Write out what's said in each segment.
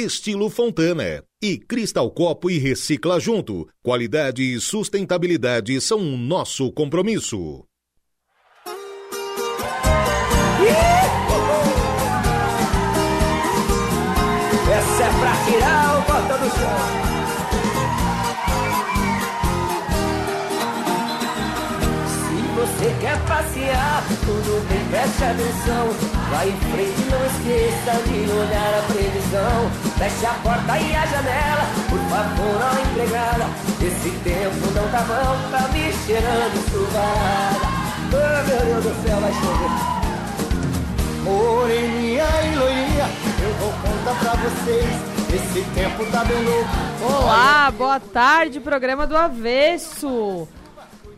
Estilo Fontana. E Cristal Copo e Recicla Junto. Qualidade e sustentabilidade são o nosso compromisso. Essa é pra tirar o bota do chão. Tudo bem, preste atenção. Vai em frente, não esqueça de olhar a previsão. Feche a porta e a janela, por favor, ó empregada. Esse tempo não tá bom, tá me cheirando chuvada. Oh, meu Deus do céu, vai chover. Moreninha e loirinha, eu vou contar pra vocês. Esse tempo tá bem louco. Olá, boa tarde, programa do Avesso.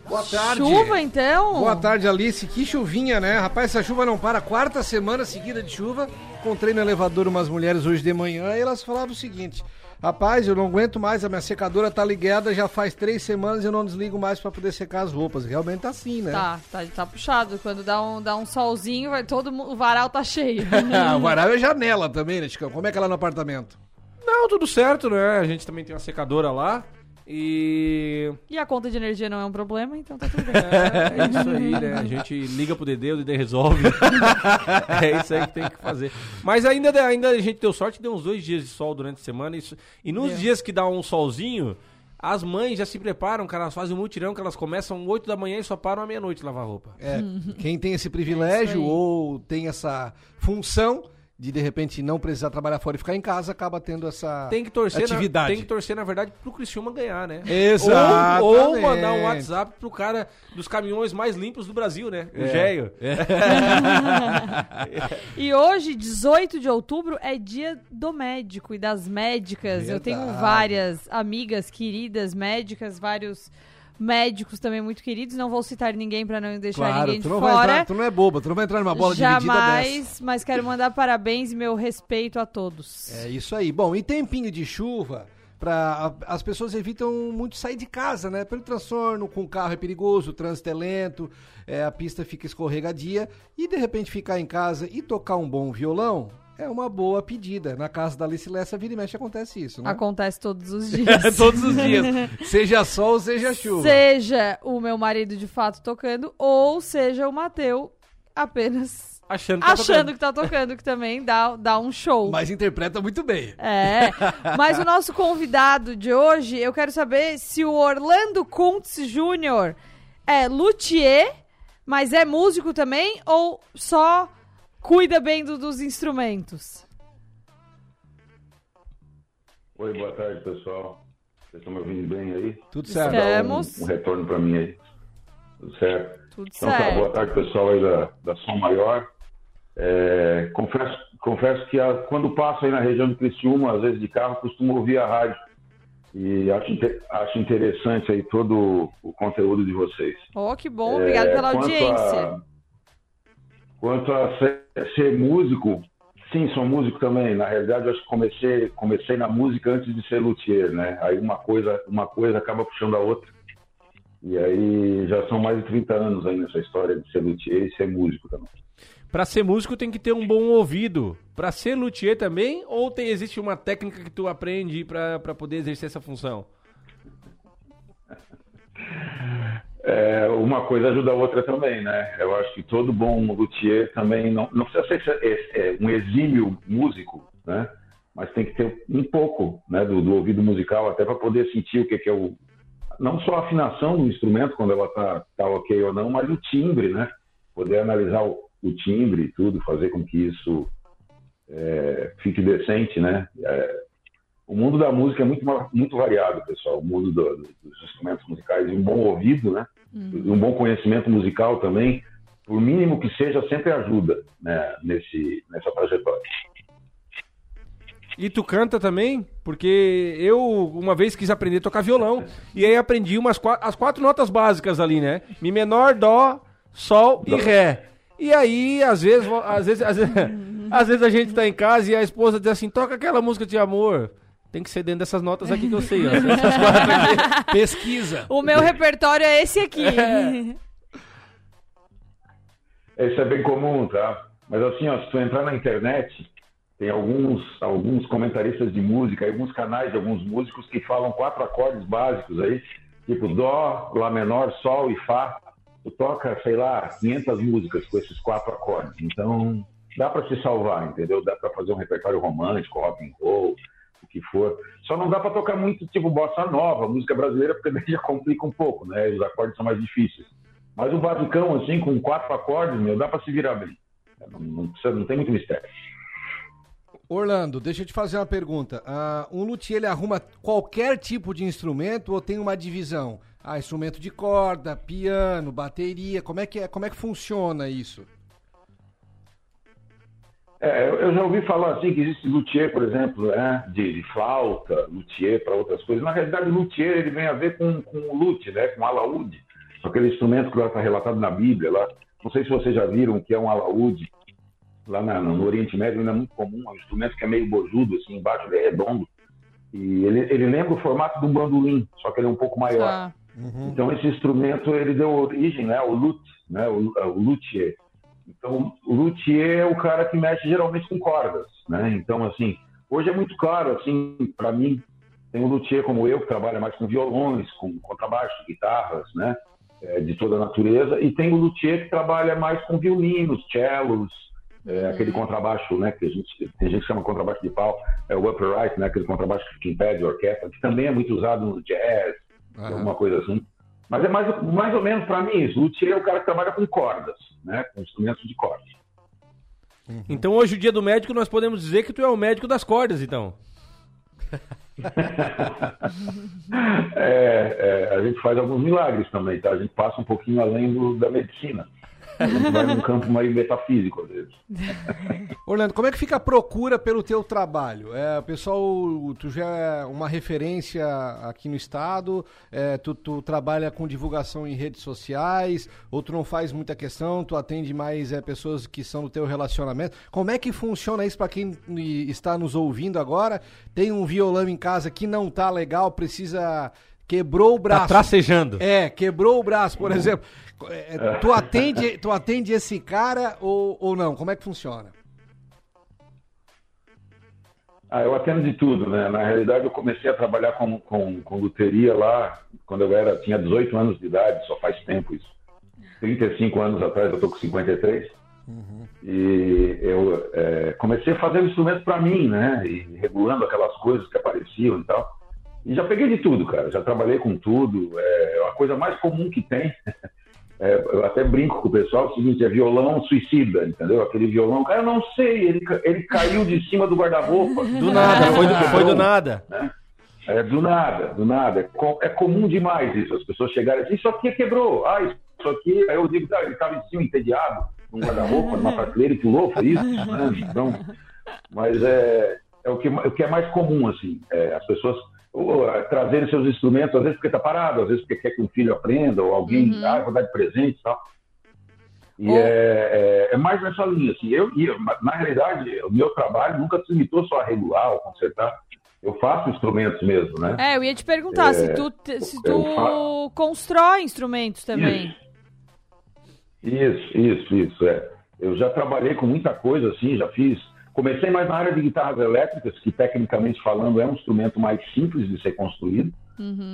Boa tarde. Chuva então? Boa tarde, Alice. Que chuvinha, né? Rapaz, essa chuva não para. Quarta semana seguida de chuva. Encontrei no elevador umas mulheres hoje de manhã e elas falavam o seguinte: Rapaz, eu não aguento mais, a minha secadora tá ligada já faz três semanas e eu não desligo mais pra poder secar as roupas. Realmente tá assim, né? Tá, tá, tá puxado. Quando dá um, dá um solzinho, vai todo o varal tá cheio. o varal é janela também, né, Chicão? Como é que é lá no apartamento? Não, tudo certo, né? A gente também tem uma secadora lá. E. e a conta de energia não é um problema, então tá tudo bem. É isso aí, né? A gente liga pro Dedê, o Dedê resolve. é isso aí que tem que fazer. Mas ainda, ainda a gente deu sorte, deu uns dois dias de sol durante a semana. Isso, e nos Deu. dias que dá um solzinho, as mães já se preparam, cara. Elas fazem um mutirão que elas começam 8 da manhã e só param à meia-noite lavar roupa. É, quem tem esse privilégio aí. ou tem essa função de de repente não precisar trabalhar fora e ficar em casa, acaba tendo essa Tem que torcer, atividade. Na, tem que torcer, na verdade, pro Criciúma ganhar, né? Exatamente. Ou, ou mandar um WhatsApp pro cara dos caminhões mais limpos do Brasil, né? O Géio. E hoje, 18 de outubro, é dia do médico e das médicas. Eu tenho Verdade. várias amigas queridas médicas, vários médicos também muito queridos. Não vou citar ninguém pra não deixar Claro, ninguém de tu não, vai fora. entrar, tu não é boba, tu não vai entrar numa bola dividida dessa. Jamais, mas quero mandar parabéns e meu respeito a todos. É isso aí. Bom, e tempinho de chuva, pra, as pessoas evitam muito sair de casa, né? Pelo transtorno, com o carro é perigoso, o trânsito é lento, é, a pista fica escorregadia e de repente ficar em casa e tocar um bom violão é uma boa pedida. Na casa da Alice Lessa, vira e mexe acontece isso, né? Acontece todos os dias. Todos os dias. seja sol, seja chuva. Seja o meu marido de fato tocando, ou seja o Mateu apenas Achando que tá achando tocando. que tá tocando, que também dá, dá um show. Mas interpreta muito bem. É, mas o nosso convidado de hoje, eu quero saber se o Orlando Kuntz Jr. é luthier, mas é músico também, ou só cuida bem do- dos instrumentos? Oi, boa tarde, pessoal. Vocês estão me ouvindo bem aí? Tudo certo. Um, Estamos. um retorno para mim aí. Tudo certo? Tudo Então tá, boa certo. tarde, pessoal aí da, da Som Maior. É, confesso, confesso que a- quando passo aí na região de Criciúma, às vezes de carro, costumo ouvir a rádio. E acho, acho interessante aí todo o conteúdo de vocês. Oh, que bom, obrigado É, pela quanto audiência. A, quanto a ser, ser músico, sim, sou músico também. Na realidade, acho que comecei, comecei na música antes de ser luthier, né? Aí uma coisa, uma coisa acaba puxando a outra. E aí já são mais de 30 anos aí nessa história de ser luthier e ser músico também. Pra ser músico tem que ter um bom ouvido. Pra ser luthier também, ou tem, existe uma técnica que tu aprende pra poder exercer essa função? É, uma coisa ajuda a outra também, né? Eu acho que todo bom luthier também não, não precisa ser é, um exímio músico, né? Mas tem que ter um pouco né, do, do ouvido musical até para poder sentir o que, que é o não só a afinação do instrumento quando ela tá, tá ok ou não, mas o timbre, né? Poder analisar o, o timbre e tudo, fazer com que isso é, fique decente, né? É, o mundo da música é muito, muito variado, pessoal. O mundo do- do- dos instrumentos musicais e um bom ouvido, né? E um bom conhecimento musical também, por mínimo que seja, sempre ajuda né? Nesse, nessa trajetória. E tu canta também? Porque eu uma vez quis aprender a tocar violão e aí aprendi umas quatro, as quatro notas básicas ali, né? Mi menor, dó, sol e ré. E aí, às vezes, às vezes, às vezes, às vezes a gente tá em casa e a esposa diz assim: toca aquela música de amor. Tem que ser dentro dessas notas aqui que eu sei, ó. Essas quatro aqui. Pesquisa. O meu repertório é esse aqui. Isso é bem comum, tá? Mas assim, ó, se tu entrar na internet, tem alguns, alguns comentaristas de música, alguns canais de alguns músicos que falam quatro acordes básicos aí, tipo Dó, Lá menor, Sol e Fá. Tu toca, sei lá, 500 músicas com esses quatro acordes. Então, dá para se salvar, entendeu? Dá para fazer um repertório romântico, rock and roll, o que for. Só não dá para tocar muito tipo bossa nova, música brasileira, porque daí já complica um pouco, né? Os acordes são mais difíceis. Mas o basicão, assim, com quatro acordes, meu, dá para se virar bem. Não, não precisa- não tem muito mistério. Orlando, deixa eu te fazer uma pergunta. Ah, um luthier, ele arruma qualquer tipo de instrumento ou tem uma divisão? Ah, instrumento de corda, piano, bateria, como é que, é, como é que funciona isso? É, eu- já ouvi falar assim que existe luthier, por exemplo, né, de, de flauta, luthier para outras coisas. Na realidade, luthier ele vem a ver com, com o lute, né, com o alaúde, aquele instrumento que está relatado na Bíblia. Lá. Não sei se vocês já viram o que é um alaúde. Lá na- no Oriente Médio ainda é muito comum, é um instrumento que é meio bojudo, assim, embaixo ele é redondo. E ele, ele lembra o formato de um bandolim, só que ele é um pouco maior. Tá. Então esse instrumento ele deu origem, né, ao lute, né, o, o luthier. Então o luthier é o cara que mexe geralmente com cordas, né? Então assim, hoje é muito claro assim para mim tem um luthier como eu que trabalha mais com violões, com contrabaixo, guitarras, né, é, de toda a natureza, e tem o luthier que trabalha mais com violinos, cellos, é, aquele contrabaixo, né, que a gente tem gente que chama contrabaixo de pau, é o upright, né, aquele contrabaixo que impede a orquestra, que também é muito usado no jazz, alguma coisa assim. Mas é mais, mais ou menos para mim isso. O luthier é o cara que trabalha com cordas, né? Com instrumentos de cordas. Então hoje, o dia do médico, nós podemos dizer que tu é o médico das cordas, então. É, é, a gente faz alguns milagres também, tá? A gente passa um pouquinho além do, da medicina. A gente vai num campo meio metafísico, às. Orlando, como é que fica a procura pelo teu trabalho? É, pessoal, tu já é uma referência aqui no estado, é, tu, tu trabalha com divulgação em redes sociais, ou tu não faz muita questão, tu atende mais é, pessoas que são do teu relacionamento. Como é que funciona isso para quem está nos ouvindo agora? Tem um violão em casa que não tá legal, precisa quebrou o Tá braço. tracejando. É, quebrou o braço, por exemplo. É, Tu atende, tu atende esse cara ou, ou não? Como é que funciona? Ah, eu atendo de tudo, né? Na realidade, eu comecei a trabalhar com, com, com luteria lá quando eu era, tinha 18 anos de idade, só faz tempo isso. 35 anos atrás, eu tô com 53. E eu é, comecei a fazer instrumentos para mim, né? E regulando aquelas coisas que apareciam e tal. E já peguei de tudo, cara. Já trabalhei com tudo. É a coisa mais comum que tem. É, eu até brinco com o pessoal, é o seguinte, é violão suicida, entendeu? Aquele violão, cara, eu não sei, ele, ele caiu de cima do guarda-roupa. Do nada, foi do, foi do nada. É, do nada, do nada. É, é comum demais isso, as pessoas chegarem assim, isso aqui quebrou. Ah, isso aqui, aí eu digo, tá, ele estava em cima entediado, num guarda-roupa, numa prateleira e pulou, foi isso? Né? Então, mas é, é o, que, o que é mais comum, assim, é, as pessoas ou, é, trazerem seus instrumentos, às vezes porque está parado, às vezes porque quer que um filho aprenda, ou alguém, ah, eu vou dar de presente e tal. E Ou- é, é, é mais nessa linha, assim, eu, eu- na realidade, o meu trabalho nunca se limitou só a regular ou consertar, eu faço instrumentos mesmo, né? É, eu ia te perguntar se tu, se tu eu fa- constrói instrumentos também. Isso, isso, isso, é. Eu já trabalhei com muita coisa, assim, já fiz. Comecei mais na área de guitarras elétricas, que tecnicamente falando é um instrumento mais simples de ser construído,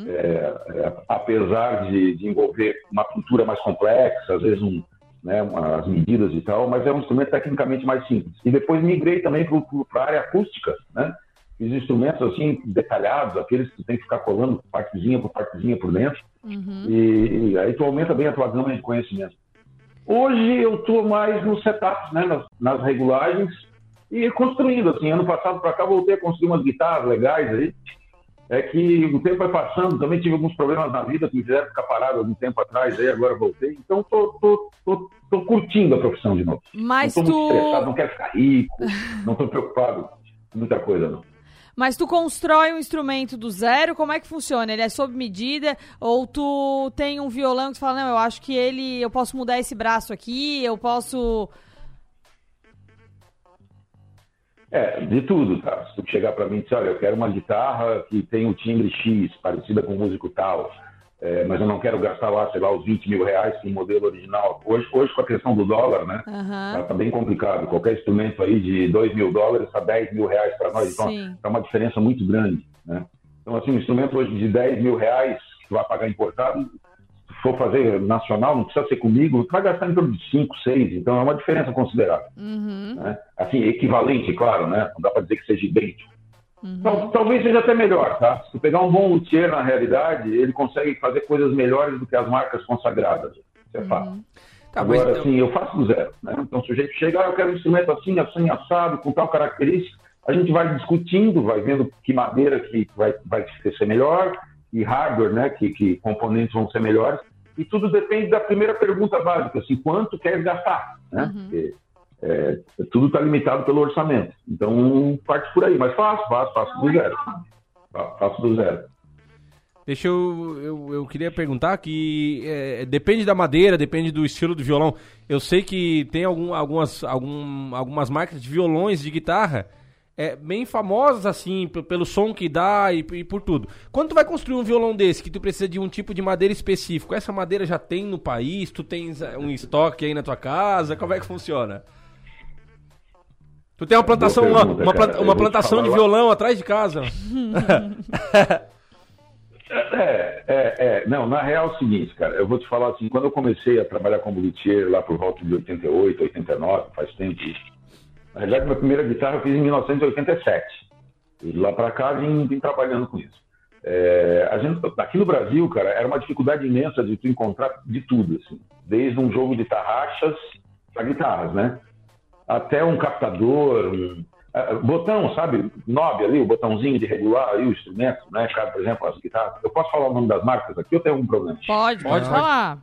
É, é, apesar de, de envolver uma pintura mais complexa, às vezes um, né, uma- as medidas e tal, mas é um instrumento tecnicamente mais simples. E depois migrei também para a área acústica, né? Fiz instrumentos assim detalhados, aqueles que tem que ficar colando partezinha por partezinha por dentro. E, e aí tu aumenta bem a tua gama de conhecimento. Hoje eu estou mais nos setups, né, nas, nas regulagens e construindo. Assim, ano passado para cá voltei a construir umas guitarras legais aí. É que o tempo vai passando, também tive alguns problemas na vida que me fizeram ficar parado algum tempo atrás, aí agora voltei. Então tô, tô, tô, tô curtindo a profissão de novo. Mas não tô muito estressado, tu. não quero ficar rico, não estou preocupado. muita coisa, não. Mas tu constrói um instrumento do zero, como é que funciona? Ele é sob medida? Ou tu tem um violão que tu fala, não, eu acho que ele. Eu posso mudar esse braço aqui, eu posso. É, de tudo, tá? Se tu chegar para mim e dizer, olha, eu quero uma guitarra que tem o timbre X, parecida com o músico tal, é, mas eu não quero gastar lá, sei lá, os 20 mil reais com o modelo original. Hoje, hoje com a questão do dólar, né? Aham. Tá, tá bem complicado. Qualquer instrumento aí de 2 mil dólares está 10 mil reais para nós. Então, é uma diferença muito grande, né? Então, assim, um instrumento hoje de 10 mil reais que tu vai pagar importado, for fazer nacional, não precisa ser comigo, tu vai gastar em torno de 5, 6. Então, é uma diferença considerável. Uhum. Né? Assim, equivalente, claro, né? Não dá para dizer que seja idêntico. Uhum. Tal- talvez seja até melhor, tá? Se tu pegar um bom luthier, na realidade, ele consegue fazer coisas melhores do que as marcas consagradas. Isso é fato. Tá, mas Agora, então- assim, eu faço do zero. Né? Então, o sujeito chega, ah, eu quero um instrumento assim, assim, assado, com tal característica. A gente vai discutindo, vai vendo que madeira que vai, vai ser melhor, e hardware, né, que, que componentes vão ser melhores. E tudo depende da primeira pergunta básica, assim, quanto quer gastar, né? Porque, é, tudo está limitado pelo orçamento. Então, parte por aí. Mas faço, faço, faço do zero. Fa- Faço do zero. Deixa eu, eu. eu queria perguntar que é, depende da madeira, depende do estilo do violão. Eu sei que tem algum, algumas, algum, algumas marcas de violões de guitarra é, bem famosas, assim, pelo som que dá e, e por tudo. Quando tu vai construir um violão desse, que tu precisa de um tipo de madeira específico, essa madeira já tem no país? Tu tens é, um estoque aí na tua casa? Como é que funciona? Tu tem uma plantação, uma, pergunta, uma, cara. planta- uma plantação de falar lá. violão atrás de casa? É, é, é. Não, na real é o seguinte, cara. Eu vou te falar assim, quando eu comecei a trabalhar como luthier lá por volta de 88, 89, faz tempo isso. Na realidade, minha primeira guitarra eu fiz em 1987. E de lá pra cá vim, vim trabalhando com isso. É, a gente, aqui no Brasil, cara, era uma dificuldade imensa de tu encontrar de tudo, assim. Desde um jogo de tarraxas para guitarras, né? Até um captador, um, ah, botão, sabe? Knob ali, o botãozinho de regular aí, o instrumento, né? Cara, por exemplo, as guitarras. Eu posso falar o nome das marcas aqui ou tem algum problema? Pode, pode Pode. falar.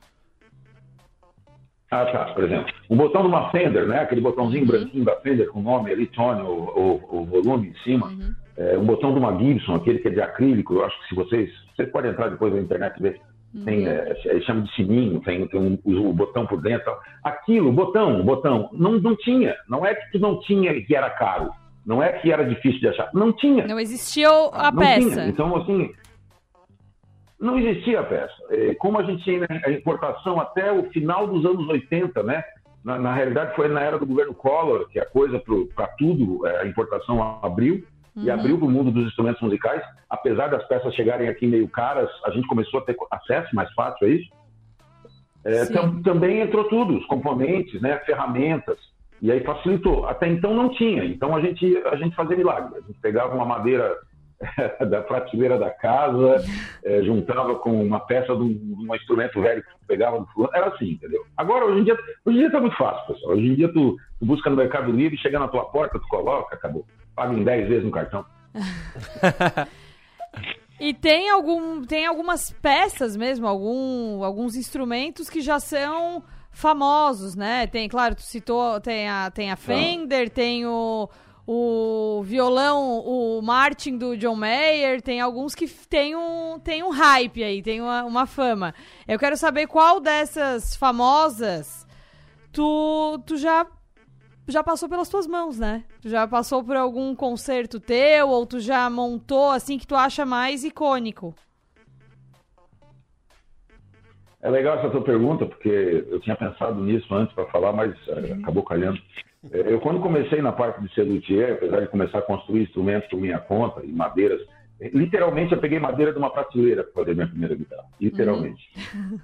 Ah, tá, por exemplo. Um botão de uma Fender, né? Aquele botãozinho branquinho da Fender com o nome ali, tone, o, o, o volume em cima. É, um botão de uma Gibson, aquele que é de acrílico. Eu acho que se vocês... Vocês podem entrar depois na internet e ver. Tem, é, é, chama de sininho, tem, tem um, o, o botão por dentro. Aquilo, botão, botão, não, não tinha. Não é que tu não tinha e que era caro. Não é que era difícil de achar. Não tinha. Não existia o- a Não peça. tinha. Então, assim, não existia a peça. É, Como a gente tinha a importação até o final dos anos 80, né? Na, na realidade, foi na era do governo Collor que a coisa para tudo, é, a importação abriu. E abriu para o mundo dos instrumentos musicais. Apesar das peças chegarem aqui meio caras, a gente começou a ter acesso mais fácil a isso. É, tam- também entrou tudo, os componentes, né, ferramentas. E aí facilitou. Até então não tinha. Então a gente, a gente fazia milagre. A gente pegava uma madeira da prateleira da casa, eh, juntava com uma peça de um, de um instrumento velho que pegava do fulano. Era assim, entendeu? Agora, hoje em dia, hoje em dia tá muito fácil, pessoal. Hoje em dia tu, tu busca no Mercado Livre, chega na tua porta, tu coloca, acabou. Paga em 10 vezes no cartão. E tem algum, tem algumas peças mesmo, algum, alguns instrumentos que já são famosos, né? Tem, claro, tu citou, tem a, tem a Fender, tem o, o violão, o Martin do John Mayer, tem alguns que tem um, tem um hype aí, tem uma, uma fama. Eu quero saber qual dessas famosas tu, tu já já passou pelas tuas mãos, né? Tu já passou por algum concerto teu ou tu já montou assim que tu acha mais icônico? É legal essa tua pergunta, porque eu tinha pensado nisso antes para falar, mas eh, acabou calhando. Eh, Eu, quando comecei na parte de ser luthier, apesar de começar a construir instrumentos por minha conta e madeiras, eh, literalmente eu peguei madeira de uma prateleira para fazer minha primeira guitarra. Literalmente.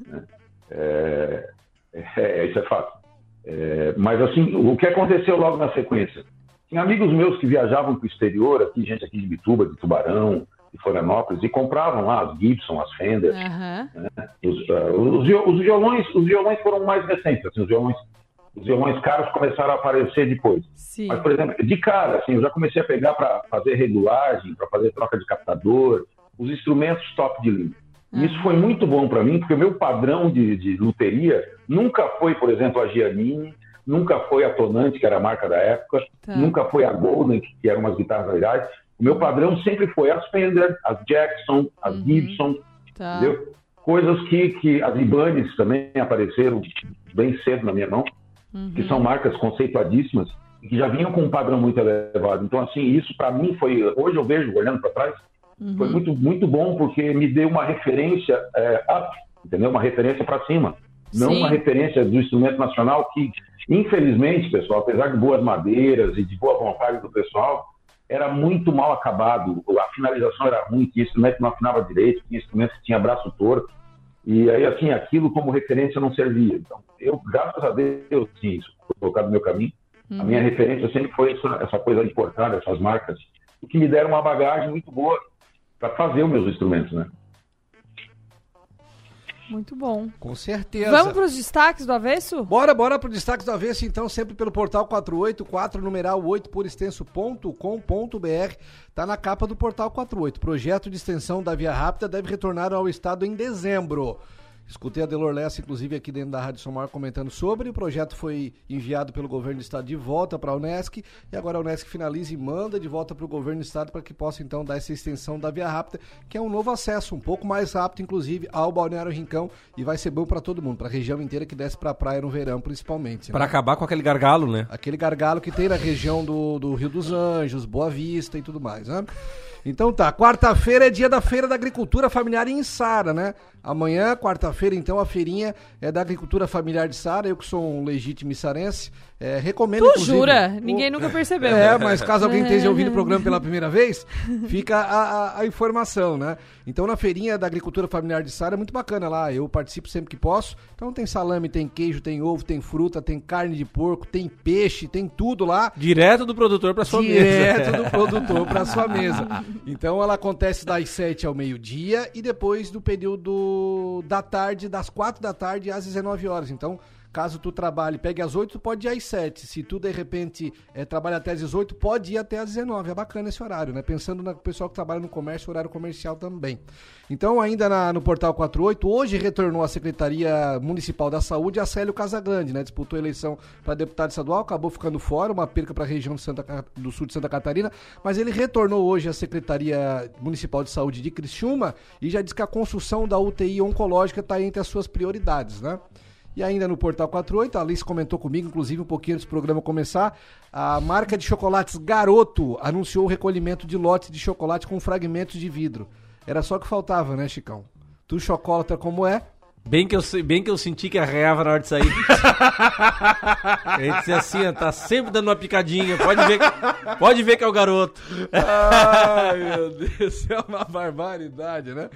Né? É, é, isso é fato. É, mas, assim, o que aconteceu logo na sequência? Tinha amigos meus que viajavam para o exterior, aqui, gente aqui de Bituba, de Tubarão, de Florianópolis, e compravam lá as Gibson, as Fender, Aham. os, ah, os, os violões, os violões foram mais recentes, assim, os violões, os violões caros começaram a aparecer depois. Sim. Mas, por exemplo, de cara, assim, eu já comecei a pegar para fazer regulagem, para fazer troca de captador, os instrumentos top de linha. E Isso foi muito bom para mim, porque o meu padrão de, de luteria nunca foi, por exemplo, a Giannini, nunca foi a Tonante, que era a marca da época, Tá. nunca foi a Golden, que eram umas guitarras legais. O meu padrão sempre foi as Fender, as Jackson, as Uhum. Gibson, Tá. entendeu? Coisas que, que as Ibanez também apareceram bem cedo na minha mão, Uhum. que são marcas conceituadíssimas e que já vinham com um padrão muito elevado. Então, assim, isso para mim foi, hoje eu vejo, olhando para trás, Uhum. foi muito, muito bom porque me deu uma referência é, up, entendeu? Uma referência para cima. Não Sim. uma referência do instrumento nacional que, infelizmente, pessoal, apesar de boas madeiras e de boa vontade do pessoal, era muito mal acabado. A finalização era ruim, que o instrumento não afinava direito, que instrumento que tinha braço torto. E aí, assim, aquilo como referência não servia. Então, eu, graças a Deus, sim, isso foi colocado no meu caminho. A minha referência sempre foi essa, essa coisa importada, essas marcas, que me deram uma bagagem muito boa para fazer os meus instrumentos, né? Muito bom. Com certeza. Vamos para os destaques do avesso? Bora, bora pro destaque do avesso, então, sempre pelo portal 484, numeral 8 por extenso.com.br. Tá na capa do portal 48. Projeto de extensão da Via Rápida deve retornar ao estado em dezembro. Escutei a Delor Lessa, inclusive, aqui dentro da Rádio Somar comentando sobre. O projeto foi enviado pelo governo do estado de volta para a Unesc e agora a Unesc finaliza e manda de volta para o governo do estado para que possa, então, dar essa extensão da Via Rápida, que é um novo acesso, um pouco mais rápido, inclusive, ao Balneário Rincão e vai ser bom para todo mundo, para a região inteira que desce para a praia no verão, principalmente. né? Pra acabar com aquele gargalo, né? Aquele gargalo que tem na região do, do Rio dos Anjos, Boa Vista e tudo mais, né? Então tá, quarta-feira é dia da Feira da Agricultura Familiar em Sara, né? Amanhã, quarta-feira, então, a feirinha é da Agricultura Familiar de Sara. Eu que sou um legítimo sarense, é, recomendo, Tu jura? o- Ninguém nunca percebeu. é, mas caso alguém esteja ouvindo o programa pela primeira vez, fica a, a- a informação, né? Então, na feirinha da agricultura familiar de Sara é muito bacana lá. Eu participo sempre que posso. Então, tem salame, tem queijo, tem ovo, tem fruta, tem carne de porco, tem peixe, tem tudo lá. Direto do produtor pra sua Direto mesa. do produtor para sua mesa. Então ela acontece das 7 ao meio-dia e depois do período da tarde, das 4 da tarde às 19 horas. Então, caso tu trabalhe, pegue às 8, tu pode ir às 7. Se tu de repente eh, trabalha até às 18, pode ir até às 19. É bacana esse horário, né? Pensando no pessoal que trabalha no comércio, horário comercial também. Então, ainda na- no Portal 48, hoje retornou à Secretaria Municipal da Saúde a Célio Casagrande, né? Disputou a eleição para deputado estadual, acabou ficando fora, uma perca para a região de Santa, do sul de Santa Catarina, mas ele retornou hoje à Secretaria Municipal de Saúde de Criciúma e já diz que a construção da UTI oncológica está entre as suas prioridades, né? E ainda no Portal 48, a Alice comentou comigo, inclusive um pouquinho antes do programa começar, a marca de chocolates Garoto anunciou o recolhimento de lotes de chocolate com fragmentos de vidro. Era só o que faltava, né, Chicão? Tu chocolata como é, Bem que, eu, bem que eu senti que arreava na hora de sair. Ele disse assim, ó, tá sempre dando uma picadinha. Pode ver que, pode ver que é o garoto. Ai, meu Deus, é uma barbaridade, né?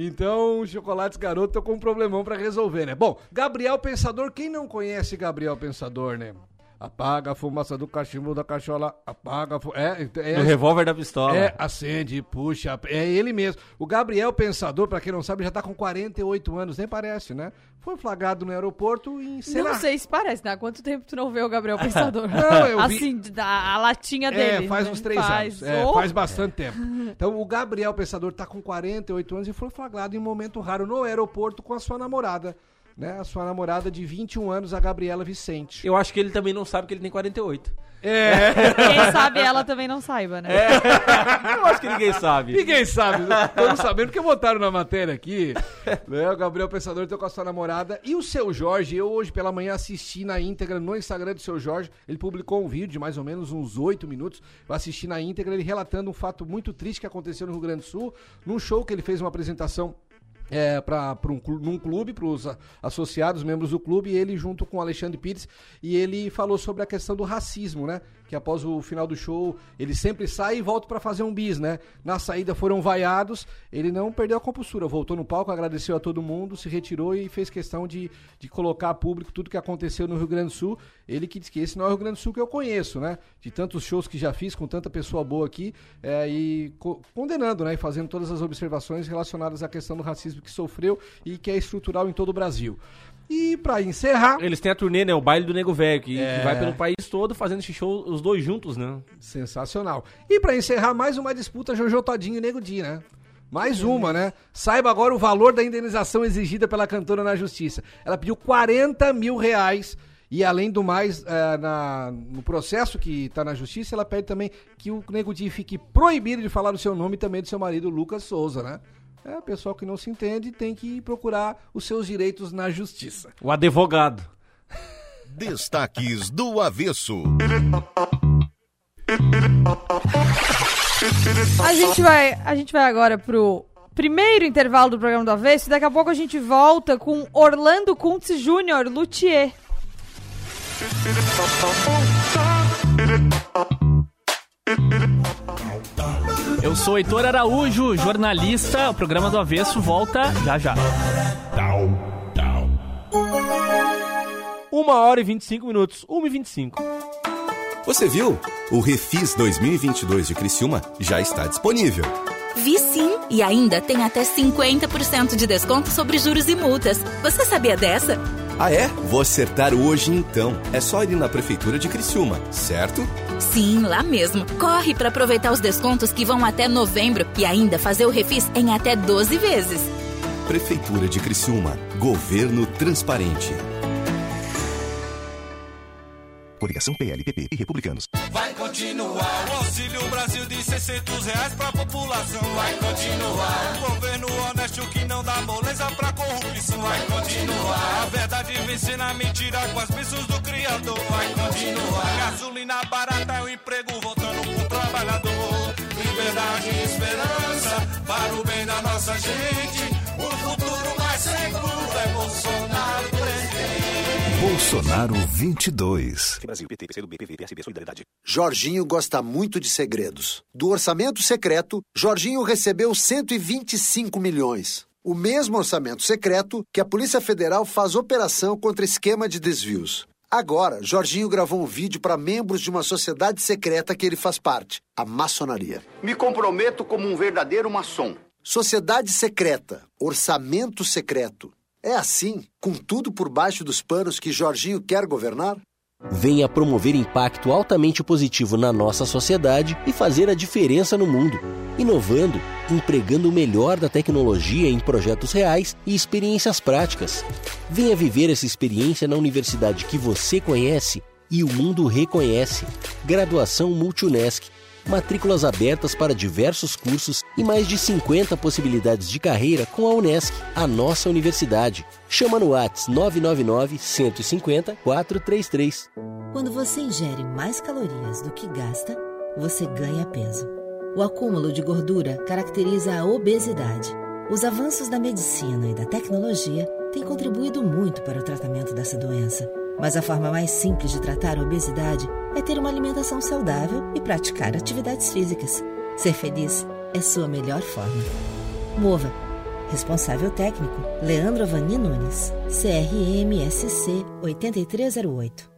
Então, Chocolates Garoto tô com um problemão pra resolver, né? Bom, Gabriel Pensador, quem não conhece Gabriel Pensador, né? Apaga a fumaça do cachimbo da cachola, apaga a fu... É, é, O revólver da pistola. é, acende, puxa, é ele mesmo. O Gabriel Pensador, pra quem não sabe, já tá com 48 anos, nem parece, né? Foi flagrado no aeroporto em Sena... Não sei se parece, né? Há quanto tempo tu não vê o Gabriel Pensador? Não, eu vi- Assim, da, a latinha dele. É, faz né? uns três Faz. anos. É, Oh, faz bastante tempo. Então, o Gabriel Pensador tá com 48 anos e foi flagrado em um momento raro no aeroporto com a sua namorada. Né? A sua namorada de 21 anos, a Gabriela Vicente. Eu acho que ele também não sabe que ele tem 48. É, Quem sabe ela também não saiba, né? Eu acho que ninguém sabe. ninguém sabe. Estamos sabendo porque botaram na matéria aqui. Né? O Gabriel Pensador tá com a sua namorada. E o seu Jorge, eu hoje pela manhã assisti na íntegra no Instagram do seu Jorge. Ele publicou um vídeo de mais ou menos uns 8 minutos. Eu assisti na íntegra, ele relatando um fato muito triste que aconteceu no Rio Grande do Sul, num show que ele fez uma apresentação é, para um, clu- num clube, para os associados, membros do clube, ele junto com o Alexandre Pires, e ele falou sobre a questão do racismo, né? Que após o final do show, ele sempre sai e volta para fazer um bis, né? Na saída foram vaiados, ele não perdeu a compostura, voltou no palco, agradeceu a todo mundo, se retirou e fez questão de, de colocar a público tudo que aconteceu no Rio Grande do Sul. Ele que disse que esse não é o Rio Grande do Sul que eu conheço, né? De tantos shows que já fiz com tanta pessoa boa aqui, é, e co- condenando, né? E fazendo todas as observações relacionadas à questão do racismo que sofreu e que é estrutural em todo o Brasil. E para encerrar, Eles têm a turnê, né? O baile do Nego Velho, que, É. que vai pelo país todo fazendo esse show, os dois juntos, né? sensacional. E para encerrar, mais uma disputa Jojo Todinho e Nego Di, né? Mais uma, né? Saiba agora o valor da indenização exigida pela cantora na justiça. Ela pediu 40 mil reais E além do mais, é, na- no processo que está na justiça, ela pede também que o Nego Di fique proibido de falar o seu nome e também do seu marido, Lucas Souza, né? É, pessoal que não se entende tem que procurar os seus direitos na justiça. O advogado. Destaques do avesso. A gente vai, a gente vai agora pro primeiro intervalo do programa do Avesso e daqui a pouco a gente volta com Orlando Kuntz Jr., Luthier. Eu sou Heitor Araújo, jornalista. O programa do Avesso volta já já. Uma hora e 25 minutos. 1 e 25. Você viu? O Refis 2022 de Criciúma já está disponível. Vi sim, e ainda tem até 50% de desconto sobre juros e multas. Você sabia dessa? Ah é? Vou acertar hoje então. É só ir na Prefeitura de Criciúma, certo? Sim, lá mesmo. Corre para aproveitar os descontos que vão até novembro e ainda fazer o refis em até 12 vezes. Prefeitura de Criciúma. Governo transparente. Coligação PLPP e Republicanos. Vai continuar o Auxílio Brasil de 600 reais pra população. Vai continuar o governo honesto que não dá moleza pra corrupção. Vai continuar a verdade vencer na mentira com as bênçãos do Criador. Vai continuar gasolina barata é o emprego voltando pro trabalhador. Liberdade e esperança para o bem da nossa gente. O futuro mais seguro é Bolsonaro. Bolsonaro 22. Brasil, PT, PCdoB, PV, PSB, Solidariedade. Jorginho gosta muito de segredos. Do orçamento secreto, Jorginho recebeu 125 milhões. O mesmo orçamento secreto que a Polícia Federal faz operação contra esquema de desvios. Agora, Jorginho gravou um vídeo para membros de uma sociedade secreta que ele faz parte, a maçonaria. Me comprometo como um verdadeiro maçom. Sociedade secreta, orçamento secreto. É assim, com tudo por baixo dos panos que Jorginho quer governar? Venha promover impacto altamente positivo na nossa sociedade e fazer a diferença no mundo. Inovando, empregando o melhor da tecnologia em projetos reais e experiências práticas. Venha viver essa experiência na universidade que você conhece e o mundo reconhece. Graduação Multunesc. Matrículas abertas para diversos cursos e mais de 50 possibilidades de carreira com a Unesc, a nossa universidade. Chama no Whats 999 150 433. Quando você ingere mais calorias do que gasta, você ganha peso. O acúmulo de gordura caracteriza a obesidade. Os avanços da medicina e da tecnologia têm contribuído muito para o tratamento dessa doença. Mas a forma mais simples de tratar a obesidade é ter uma alimentação saudável e praticar atividades físicas. Ser feliz é sua melhor forma. Mova. Responsável técnico: Leandro Avani Nunes. CRMSC 8308.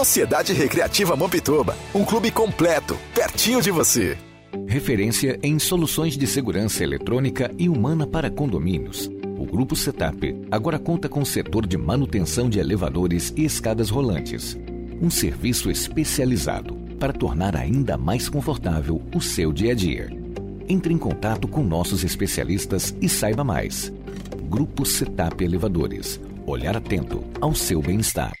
Sociedade Recreativa Mampituba, um clube completo, pertinho de você. Referência em soluções de segurança eletrônica e humana para condomínios. O Grupo Setup agora conta com o setor de manutenção de elevadores e escadas rolantes. Um serviço especializado para tornar ainda mais confortável o seu dia a dia. Entre em contato com nossos especialistas e saiba mais. Grupo Setup Elevadores. Olhar atento ao seu bem-estar.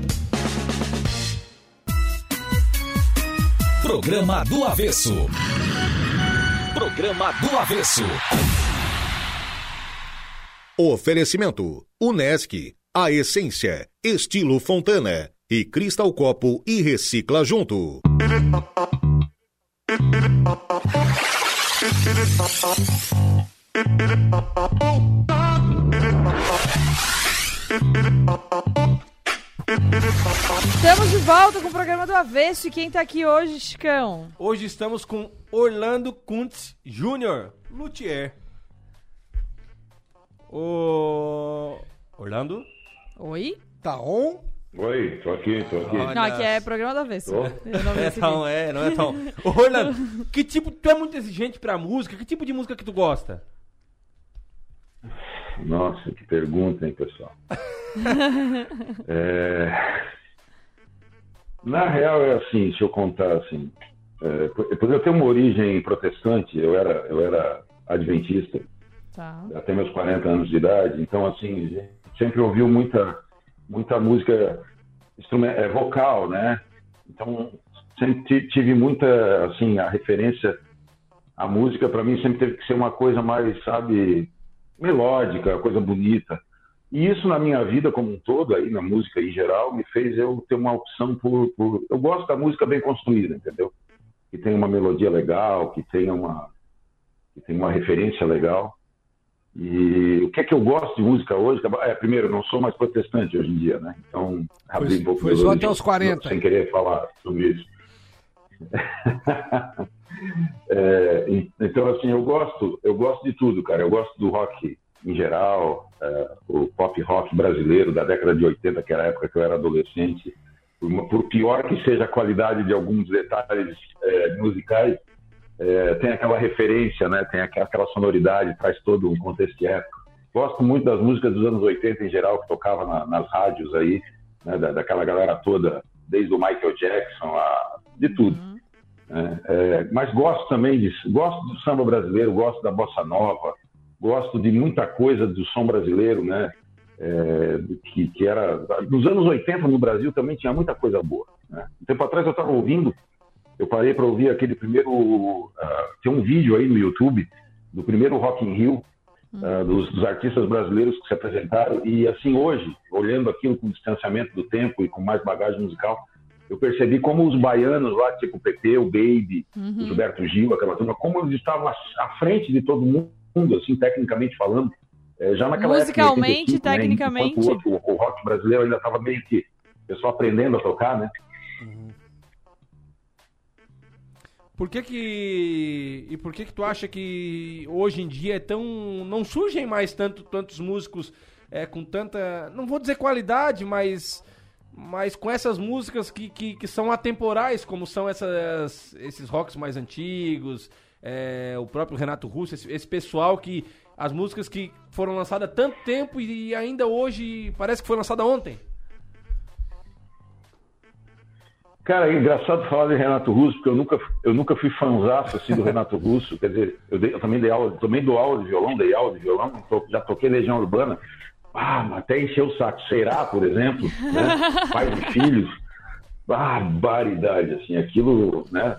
Programa do Avesso. Programa do Avesso. Oferecimento: Unesc, a essência, estilo Fontana e Cristal Copo e Recicla Junto. Estamos de volta com o programa do Avesso e quem tá aqui hoje, Chicão? Hoje estamos com Orlando Kuntz Jr., luthier. O Orlando? Oi? Tá on? Oi, tô aqui, tô aqui. Não, aqui é programa do Avesso. Tô. Eu não É tão, é, não é tão. Ô, Orlando, que tipo, tu é muito exigente pra música? Que tipo de música que tu gosta? Nossa, que pergunta, hein, pessoal? É, Na real é assim, se eu contar assim, é, por eu ter uma origem protestante, eu era, eu era adventista Tá. até meus 40 anos de idade, então assim, a sempre ouviu muita, muita música é, vocal, né? Então sempre ti- tive muita, assim, a referência à música para mim sempre teve que ser uma coisa mais, sabe, melódica, coisa bonita. E isso na minha vida como um todo, aí na música em geral, me fez eu ter uma opção por, por... Eu gosto da música bem construída, entendeu? Que tem uma melodia legal, que tenha uma, que tenha uma referência legal. E o que é que eu gosto de música hoje? É, primeiro, não sou mais protestante hoje em dia, né? Então, abri um pouco foi só até os 40. Sem querer falar sobre isso. É, então, assim, eu gosto, eu gosto de tudo, cara. Eu gosto do rock em geral, é, o pop rock brasileiro da década de 80, que era a época que eu era adolescente. Por, pior que seja a qualidade de alguns detalhes é, musicais, é, tem aquela referência, né? Tem aquela, sonoridade, traz todo um contexto épico. Gosto muito das músicas dos anos 80 em geral, que tocava na- nas rádios aí, né? da, daquela galera toda, desde o Michael Jackson, a, de tudo. né? É, mas gosto também de, gosto do samba brasileiro, gosto da bossa nova, gosto de muita coisa do som brasileiro, né? É, que, que era nos anos 80 no Brasil também tinha muita coisa boa. Né? Um tempo atrás eu estava ouvindo, eu parei para ouvir aquele primeiro, ah, tem um vídeo aí no YouTube do primeiro Rock in Rio ah, dos, dos artistas brasileiros que se apresentaram e assim hoje, olhando aquilo com distanciamento do tempo e com mais bagagem musical, eu percebi como os baianos lá, tipo o PP, o Baby, o Gilberto Gil, aquela turma, como eles estavam à frente de todo mundo, assim, tecnicamente falando, eh, já naquela Musicalmente, época, em 85, né, tecnicamente. enquanto o, outro- o rock brasileiro ainda estava meio que o pessoal aprendendo a tocar, né? Por que que e por que que tu acha que hoje em dia é tão não surgem mais tanto tantos músicos é, com tanta não vou dizer qualidade, mas mas com essas músicas que, que, que são atemporais, como são essas, esses rocks mais antigos, é, o próprio Renato Russo, esse, esse pessoal que as músicas que foram lançadas há tanto tempo e ainda hoje parece que foi lançada ontem. Cara, é engraçado falar de Renato Russo, porque eu nunca, eu nunca fui fanzaço assim, do Renato Russo. Quer dizer, eu, dei- eu também dei aula, também dou aula de violão, dei aula de violão, já toquei Legião Urbana. Ah, até encheu o saco. Será, por exemplo, né? pai de filhos. Barbaridade, assim, aquilo, né?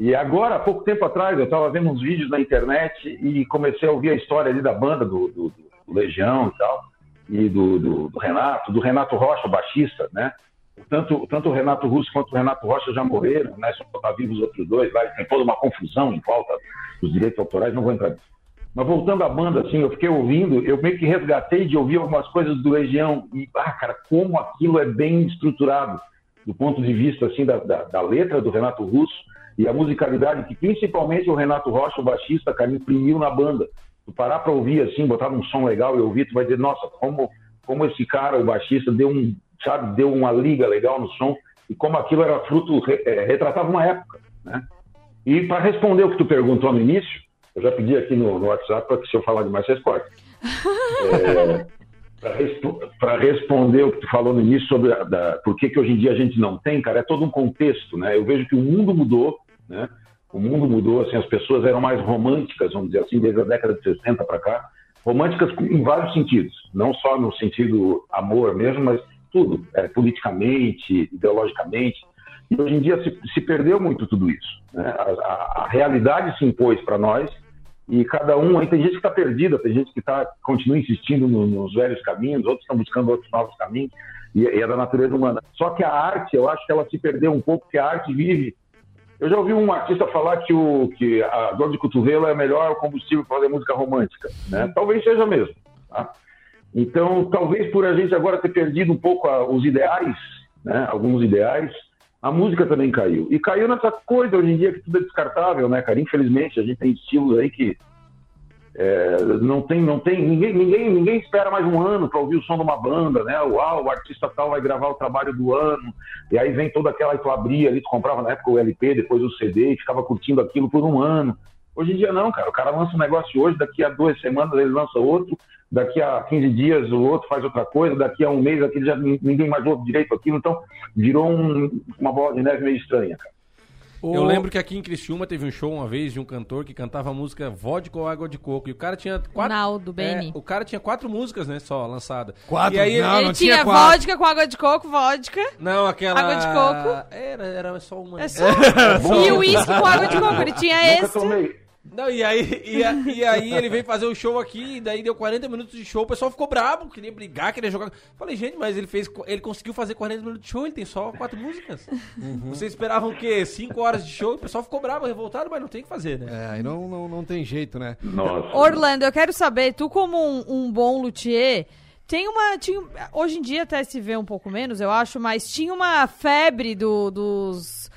E agora, há pouco tempo atrás, eu estava vendo uns vídeos na internet e comecei a ouvir a história ali da banda do, do- do Legião e tal, e do, do- Renato, do Renato Rocha, baixista, né? tanto, tanto o Renato Russo quanto o Renato Rocha já morreram, né? Só tá vivos os outros dois, vai, tem toda uma confusão em falta dos direitos autorais, não vou entrar nisso. Mas voltando à banda, assim, eu fiquei ouvindo, eu meio que resgatei de ouvir algumas coisas do Legião e, ah, cara, como aquilo é bem estruturado do ponto de vista, assim, da, da, da letra do Renato Russo e a musicalidade que principalmente o Renato Rocha, o baixista, cara, imprimiu na banda. Tu parar para ouvir, assim, botar um som legal e ouvir, tu vai dizer, nossa, como, como esse cara, o baixista, deu um, sabe, deu uma liga legal no som e como aquilo era fruto, é, retratava uma época, né? E para responder o que tu perguntou no início, eu já pedi aqui no, no WhatsApp para que se eu falar demais, vocês cortem. É, para respo responder o que tu falou no início sobre a, da, por que, que hoje em dia a gente não tem, cara, é todo um contexto, né? Eu vejo que o mundo mudou, né? O mundo mudou, assim, as pessoas eram mais românticas, vamos dizer assim, desde a década de 60 para cá, românticas em vários sentidos, não só no sentido amor mesmo, mas tudo, é, politicamente, ideologicamente. E hoje em dia se, se perdeu muito tudo isso. Né? A, a, a realidade se impôs para nós e cada um, aí tem gente que está perdida, tem gente que tá, continua insistindo no, nos velhos caminhos, outros estão buscando outros novos caminhos, e, e, é da natureza humana. Só que a arte, eu acho que ela se perdeu um pouco, porque a arte vive. Eu já ouvi um artista falar que, o, que a dor de cotovelo é melhor combustível para fazer música romântica. Né? Talvez seja mesmo. Tá? Então, talvez por a gente agora ter perdido um pouco a, os ideais, né? alguns ideais, a música também caiu. E caiu nessa coisa hoje em dia que tudo é descartável, né, cara? Infelizmente, a gente tem estilos aí que é, não tem, não tem, ninguém, ninguém, ninguém espera mais um ano para ouvir o som de uma banda, né? Uau, o artista tal vai gravar o trabalho do ano, e aí vem toda aquela, tu abria ali, tu comprava na época o LP, depois o CD, e ficava curtindo aquilo por um ano. Hoje em dia não, cara, o cara lança um negócio hoje, daqui a duas semanas ele lança outro, daqui a 15 dias o outro faz outra coisa, daqui a um mês aquele já ninguém mais ouve direito aquilo, então virou um, uma bola de neve meio estranha, cara. Eu lembro que aqui em Criciúma teve um show uma vez de um cantor que cantava a música Vodka ou Água de Coco. E o cara tinha quatro. Naldo Beni. É, o cara tinha quatro músicas, né, só lançadas. Quatro? E aí Ele, ele, ele tinha, vodka com água de coco, vodka. Não, aquela. Água de coco. Era, era só uma. É só. e o uísque com água de coco. Ele tinha esse. Não, e aí, e, a- e aí ele veio fazer o show aqui, e daí deu 40 minutos de show, o pessoal ficou brabo, queria brigar, queria jogar. Falei, gente, mas ele fez. Ele conseguiu fazer 40 minutos de show, ele tem só quatro músicas. Vocês esperavam o quê? 5 horas de show, o pessoal ficou brabo, revoltado, mas não tem o que fazer, né? É, aí não, não, não tem jeito, né? Nossa. Orlando, eu quero saber, tu como um, um bom luthier, tem uma. Tinha, hoje em dia até se vê um pouco menos, eu acho, mas tinha uma febre do- dos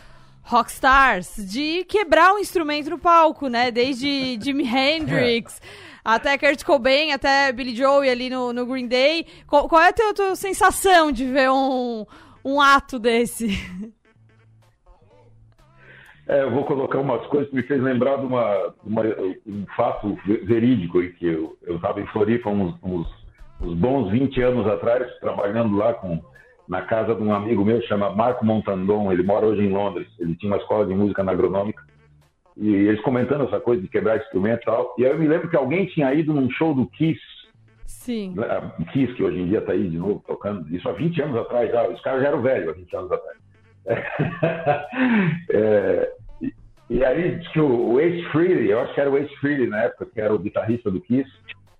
rockstars de quebrar um instrumento no palco, né? Desde Jimi Hendrix. Até Kurt Cobain, até Billy Joel ali no, no Green Day. Qual, qual é a tua, tua sensação de ver um, um ato desse? É, eu vou colocar umas coisas que me fez lembrar de uma, uma- um fato ve- verídico em que eu estava em Floripa uns, uns, uns bons 20 anos atrás, trabalhando lá com, na casa de um amigo meu, chama Marco Montandon, ele mora hoje em Londres, ele tinha uma escola de música na agronômica, e eles comentando essa coisa de quebrar instrumento e tal, e aí eu me lembro que alguém tinha ido num show do Kiss, Sim. né, Kiss, que hoje em dia está aí de novo tocando, isso há 20 anos atrás já, os caras já eram velhos há 20 anos atrás. É, e, e aí diz que o, o Ace Frehley, eu acho que era o Ace Frehley na época, que era o guitarrista do Kiss,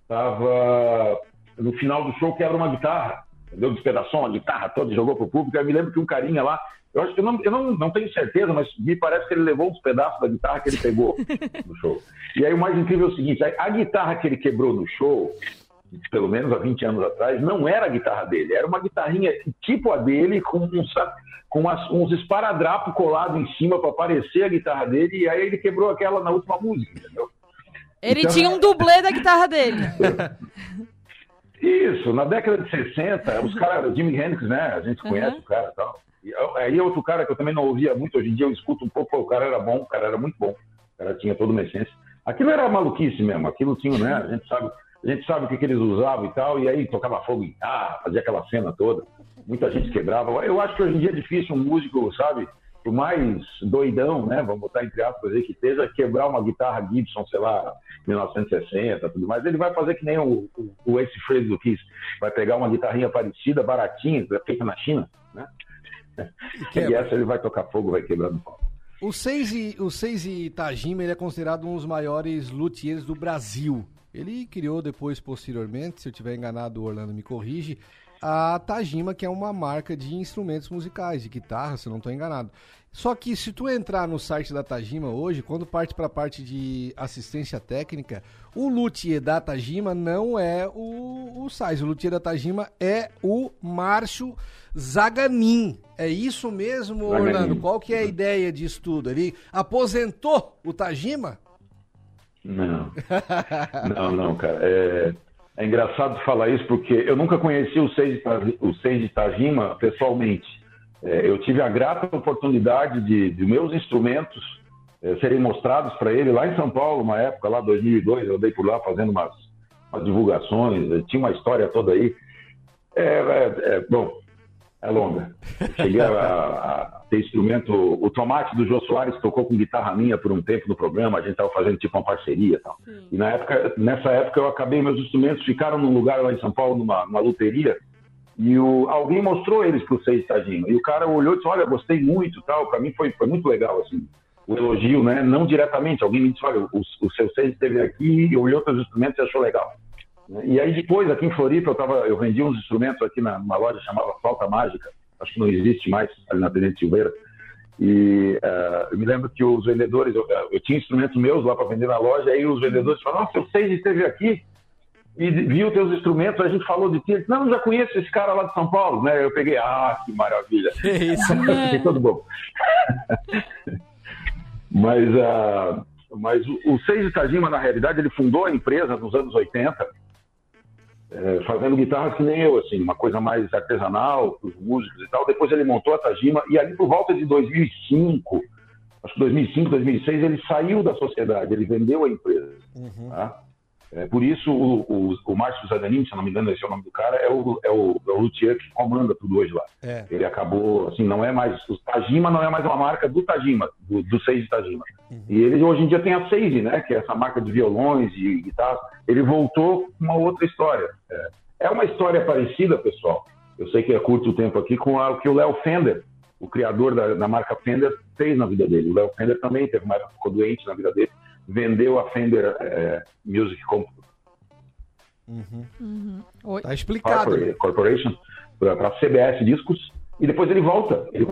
estava no final do show quebra uma guitarra, entendeu? Despedaçou uma guitarra toda e jogou pro público. Eu me lembro que um carinha lá, eu acho que eu não, eu não, não tenho certeza, mas me parece que ele levou uns pedaços da guitarra que ele pegou no show. E aí o mais incrível é o seguinte, a, a guitarra que ele quebrou no show, pelo menos há 20 anos atrás, não era a guitarra dele, era uma guitarrinha tipo a dele, com, um, com umas- uns esparadrapos colados em cima para parecer a guitarra dele, e aí ele quebrou aquela na última música, entendeu? Ele Então- tinha um dublê da guitarra dele. Isso, na década de 60, os caras, Jimi Hendrix, né? A gente conhece Uhum. o cara e tal. E eu- aí outro cara que eu também não ouvia muito, hoje em dia eu escuto um pouco, o cara era bom, o cara era muito bom, o cara tinha toda uma essência. Aquilo era maluquice mesmo, aquilo tinha, né? A gente sabe, a gente sabe o que, que eles usavam e tal, e aí tocava fogo em guitarra, fazia aquela cena toda, muita gente quebrava. Eu acho que hoje em dia é difícil um músico, sabe? O mais doidão, né? Vamos botar entre aspas aí, que esteja quebrar uma guitarra Gibson, sei lá, 1960, tudo mais. Ele vai fazer que nem o, o, o Ace Frehley do Kiss. Vai pegar uma guitarrinha parecida, baratinha, feita na China, né? E, quebra. essa ele vai tocar fogo, vai quebrar no pau. O Seiji, o Seiji Tajima ele é considerado um dos maiores luthiers do Brasil. Ele criou depois, posteriormente, se eu estiver enganado, o Orlando me corrige, a Tajima, que é uma marca de instrumentos musicais, de guitarra, se não estou enganado. Só que se tu entrar no site da Tajima hoje, quando parte para a parte de assistência técnica, o luthier da Tajima não é o, o Sais. O luthier da Tajima é o Márcio Zaganin. É isso mesmo, Zaganin. Orlando? Qual que é a ideia disso tudo? Ele aposentou o Tajima? Não. Não, não, cara. É, é engraçado falar isso porque eu nunca conheci o Seiji, Seiji Tajima pessoalmente. É, eu tive a grata oportunidade de, de meus instrumentos é, serem mostrados para ele lá em São Paulo, uma época, lá 2002, eu andei por lá fazendo umas, umas divulgações, tinha uma história toda aí. É, é, é, bom, é longa. Cheguei a, a- ter instrumento. O Tomate do Jô Soares tocou com guitarra minha por um tempo no programa, a gente estava fazendo tipo uma parceria e tal. E na época, nessa época eu acabei, meus instrumentos ficaram num lugar lá em São Paulo, numa, numa luteria, e o, alguém mostrou eles pro Seis Tadinho. E o cara olhou e disse: Olha, gostei muito tal. Para mim foi, foi muito legal, assim, o elogio, né? Não diretamente. Alguém me disse: Olha, o, o seu Seis esteve aqui e olhou teus instrumentos e achou legal. E aí depois, aqui em Floripa, eu, tava, eu vendi uns instrumentos aqui na- numa loja chamada Flauta Mágica, acho que não existe mais, ali na Tenente Silveira. E eh, eu me lembro que os vendedores, eu, eu tinha instrumentos meus lá para vender na loja, aí os vendedores falaram, nossa, o Seis esteve aqui e viu teus instrumentos, a gente falou de ti. Disse, não, eu já conheço esse cara lá de São Paulo, né? Eu peguei, ah, que maravilha. isso. Fiquei todo bom. Mas, ah, mas o, o Seiji Tajima, na realidade, ele fundou a empresa nos anos 80, eh, fazendo guitarras que nem eu, assim, uma coisa mais artesanal, para os músicos e tal. Depois ele montou a Tajima, e ali por volta de 2005, acho que 2005, 2006, ele saiu da sociedade, ele vendeu a empresa. Tá? É, por isso, o, o, o Márcio Zaganin, se não me engano, esse é o nome do cara, é o, é o, é o luthier que comanda tudo hoje lá. É. Ele acabou, assim, não é mais. O Tajima não é mais uma marca do Tajima, do, do Seiji Tajima. E ele hoje em dia tem a Seiji, né? Que é essa marca de violões e guitarras. Ele voltou com uma outra história. É, é uma história parecida, pessoal. Eu sei que é curto o tempo aqui, com a- o que o Léo Fender, o criador da, da marca Fender, fez na vida dele. O Léo Fender também teve uma época ficou doente na vida dele, vendeu a Fender é, Music Com- Oi. Tá explicado. Corpora- Corporation para a CBS Discos e depois ele volta. Ele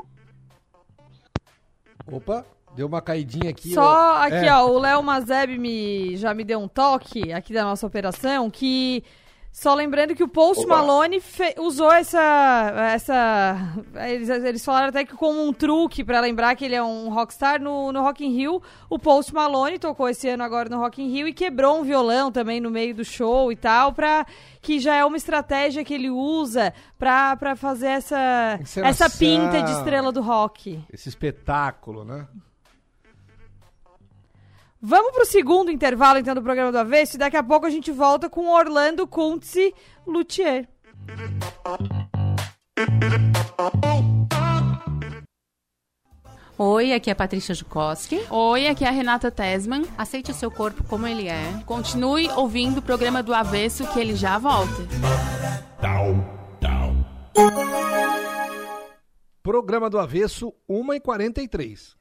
Opa, deu uma caidinha aqui. Só aqui, É. ó, o Léo Mazeb me, já me deu um toque aqui da nossa operação, que só lembrando que o Post Opa. Malone fe- usou essa, essa eles, eles falaram até que como um truque pra lembrar que ele é um rockstar no, no Rock in Rio, o Post Malone tocou esse ano agora no Rock in Rio e quebrou um violão também no meio do show e tal, pra, que já é uma estratégia que ele usa pra, pra fazer essa, Encenação. essa pinta de estrela do rock. Esse espetáculo, né? Vamos pro segundo intervalo, então, do programa do Avesso, e daqui a pouco a gente volta com Orlando Kuntze Luthier. Oi, aqui é a Patrícia Jukoski. Oi, aqui é a Renata Tesman. Aceite o seu corpo como ele é. Continue ouvindo o programa do Avesso que ele já volta. Programa do Avesso, 1h43.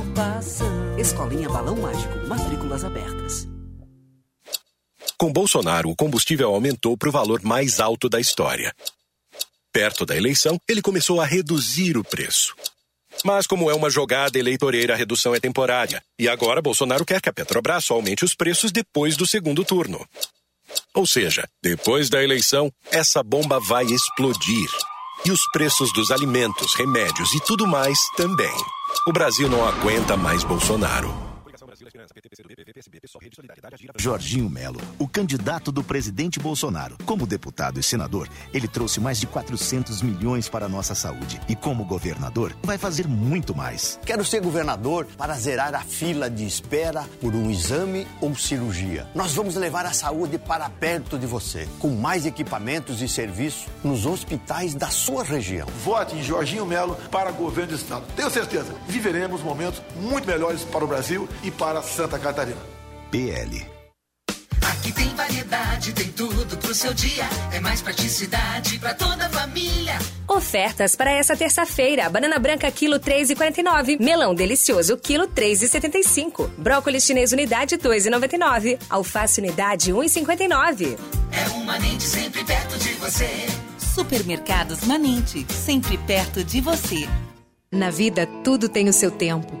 preocupação. Escolinha Balão Mágico, matrículas abertas. Com Bolsonaro, o combustível aumentou para o valor mais alto da história. Perto da eleição, ele começou a reduzir o preço. Mas, como é uma jogada eleitoreira, a redução é temporária. E agora Bolsonaro quer que a Petrobras aumente os preços depois do segundo turno. Ou seja, depois da eleição, essa bomba vai explodir. E os preços dos alimentos, remédios e tudo mais também. O Brasil não aguenta mais Bolsonaro. Jorginho Melo, o candidato do presidente Bolsonaro. Como deputado e senador, ele trouxe mais de 400 milhões para a nossa saúde. E como governador, vai fazer muito mais. Quero ser governador para zerar a fila de espera por um exame ou cirurgia. Nós vamos levar a saúde para perto de você, com mais equipamentos e serviços nos hospitais da sua região. Vote em Jorginho Melo para governo do Estado. Tenho certeza, viveremos momentos muito melhores para o Brasil e para Santa Catarina. PL. Aqui tem variedade, tem tudo pro seu dia. É mais praticidade pra toda a família. Ofertas para essa terça-feira. Banana branca quilo 3,49. Melão delicioso quilo 3,75. Brócolis chinês unidade 2,99. Alface unidade 1,59. É um Manente sempre perto de você. Supermercados Manente, sempre perto de você. Na vida, tudo tem o seu tempo.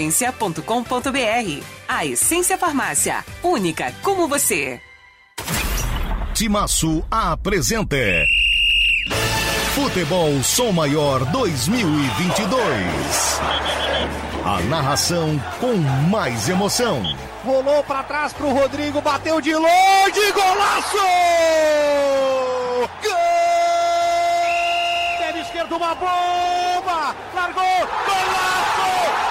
www.lojaessência.com.br. A Essência Farmácia, única como você. Timaço apresenta Futebol Som Maior 2022. A narração com mais emoção. Rolou pra trás pro Rodrigo, bateu de longe, golaço! Gol! Pé esquerdo, uma bomba! Largou, golaço!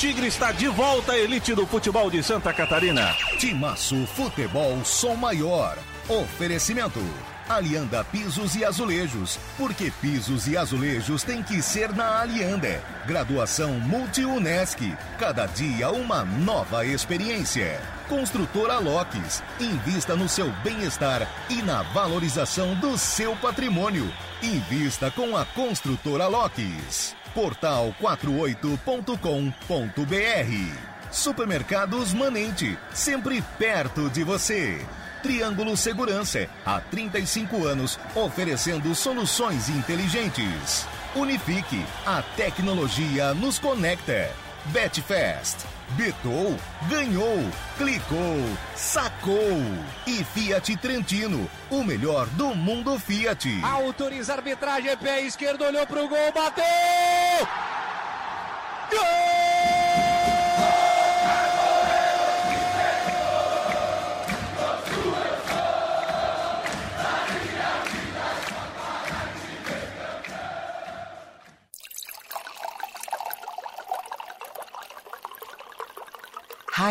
Tigre está de volta à elite do futebol de Santa Catarina. Timaço Futebol Som Maior. Oferecimento. Alianda Pisos e Azulejos. Porque pisos e azulejos tem que ser na Alianda. Graduação Multi-UNESC. Cada dia uma nova experiência. Construtora Locks. Invista no seu bem-estar e na valorização do seu patrimônio. Invista com a Construtora Locks. Portal 48.com.br. Supermercados Manente, sempre perto de você. Triângulo Segurança, há 35 anos, oferecendo soluções inteligentes. Unifique, a tecnologia nos conecta. Betfest, betou, ganhou, clicou, sacou. E Fiat Trentino, o melhor do mundo Fiat. Autoriza a arbitragem, pé esquerdo, olhou pro gol, bateu! Gol!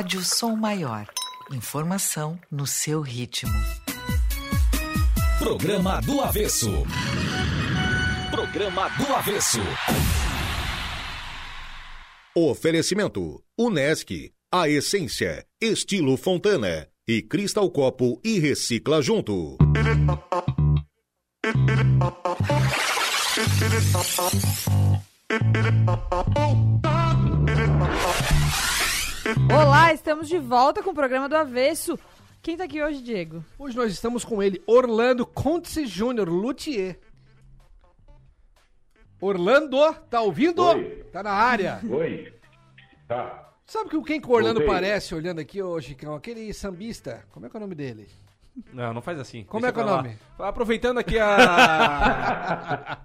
Rádio Som Maior. Informação no seu ritmo. Programa do Avesso. Programa do Avesso. Oferecimento: Unesc, a essência, estilo Fontana e Cristal Copo e Recicla Junto. Olá, estamos de volta com o programa do Avesso. Quem tá aqui hoje, Diego? Hoje nós estamos com ele, Orlando Conte Júnior, luthier. Orlando, tá ouvindo? Oi. Tá na área. Oi. Tá. Sabe que quem que o Orlando Voltei. parece olhando aqui hoje, Chicão? Aquele sambista. Como é que é o nome dele? Não, não faz assim. Como Deixa é que é o nome? Aproveitando aqui a.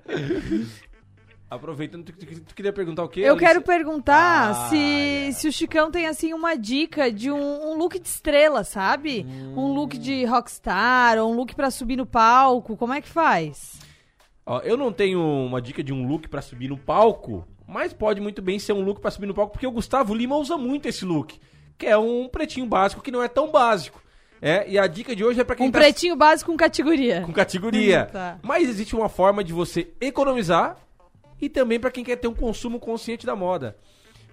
Aproveitando, tu, tu- tu queria perguntar o quê? Eu Alice? quero perguntar Ah, se, se o Chicão tem, assim, uma dica de um, um look de estrela, sabe? Um look de rockstar, ou um look pra subir no palco. Como é que faz? Ó, eu não tenho uma dica de um look pra subir no palco, mas pode muito bem ser um look pra subir no palco, porque o Gustavo Lima usa muito esse look, que é um pretinho básico que não é tão básico. É, e a dica de hoje é pra quem Um tá pretinho básico com categoria. com categoria. Tá. Mas existe uma forma de você economizar e também para quem quer ter um consumo consciente da moda.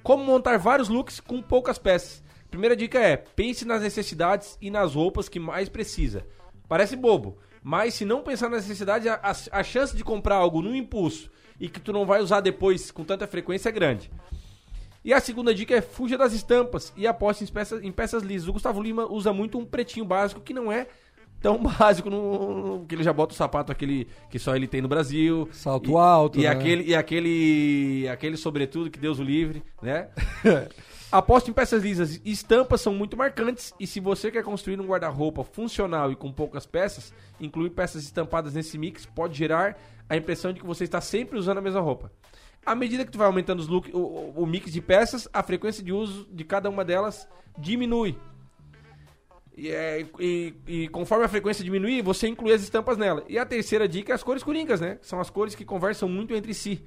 Como montar vários looks com poucas peças. Primeira dica é: pense nas necessidades e nas roupas que mais precisa. Parece bobo, mas se não pensar na necessidade, a, a- a chance de comprar algo no impulso e que tu não vai usar depois com tanta frequência é grande. E a segunda dica é fuja das estampas e aposte em peças, em peças lisas. O Gustavo Lima usa muito um pretinho básico que não é tão básico no, que ele já bota o sapato aquele que só ele tem no Brasil. Salto E- alto, E né? aquele e aquele aquele sobretudo que Deus o livre, né? Aposte em peças lisas. Estampas são muito marcantes e se você quer construir um guarda-roupa funcional e com poucas peças, incluir peças estampadas nesse mix pode gerar a impressão de que você está sempre usando a mesma roupa. À medida que tu vai aumentando os look, o- o mix de peças, a frequência de uso de cada uma delas diminui. E, é, e- e conforme a frequência diminuir, você inclui as estampas nela. E a terceira dica é as cores coringas, né? São as cores que conversam muito entre si.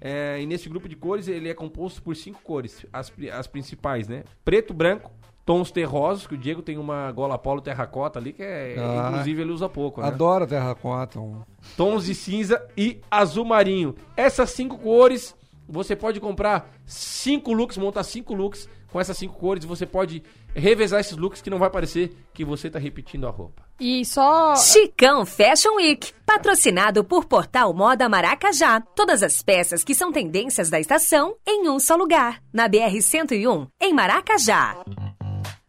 É, e nesse grupo de cores, ele é composto por cinco cores, as, as principais, né? Preto, branco, tons terrosos, que o Diego tem uma gola polo terracota ali, que é, Ah. inclusive ele usa pouco, né? Adoro terracota. um. tons de cinza e azul marinho. Essas cinco cores, você pode comprar cinco looks, montar cinco looks com essas cinco cores. Você pode revezar esses looks que não vai parecer que você tá repetindo a roupa. E só. Chicão Fashion Week, patrocinado por Portal Moda Maracajá. Todas as peças que são tendências da estação em um só lugar. Na BR-101, em Maracajá.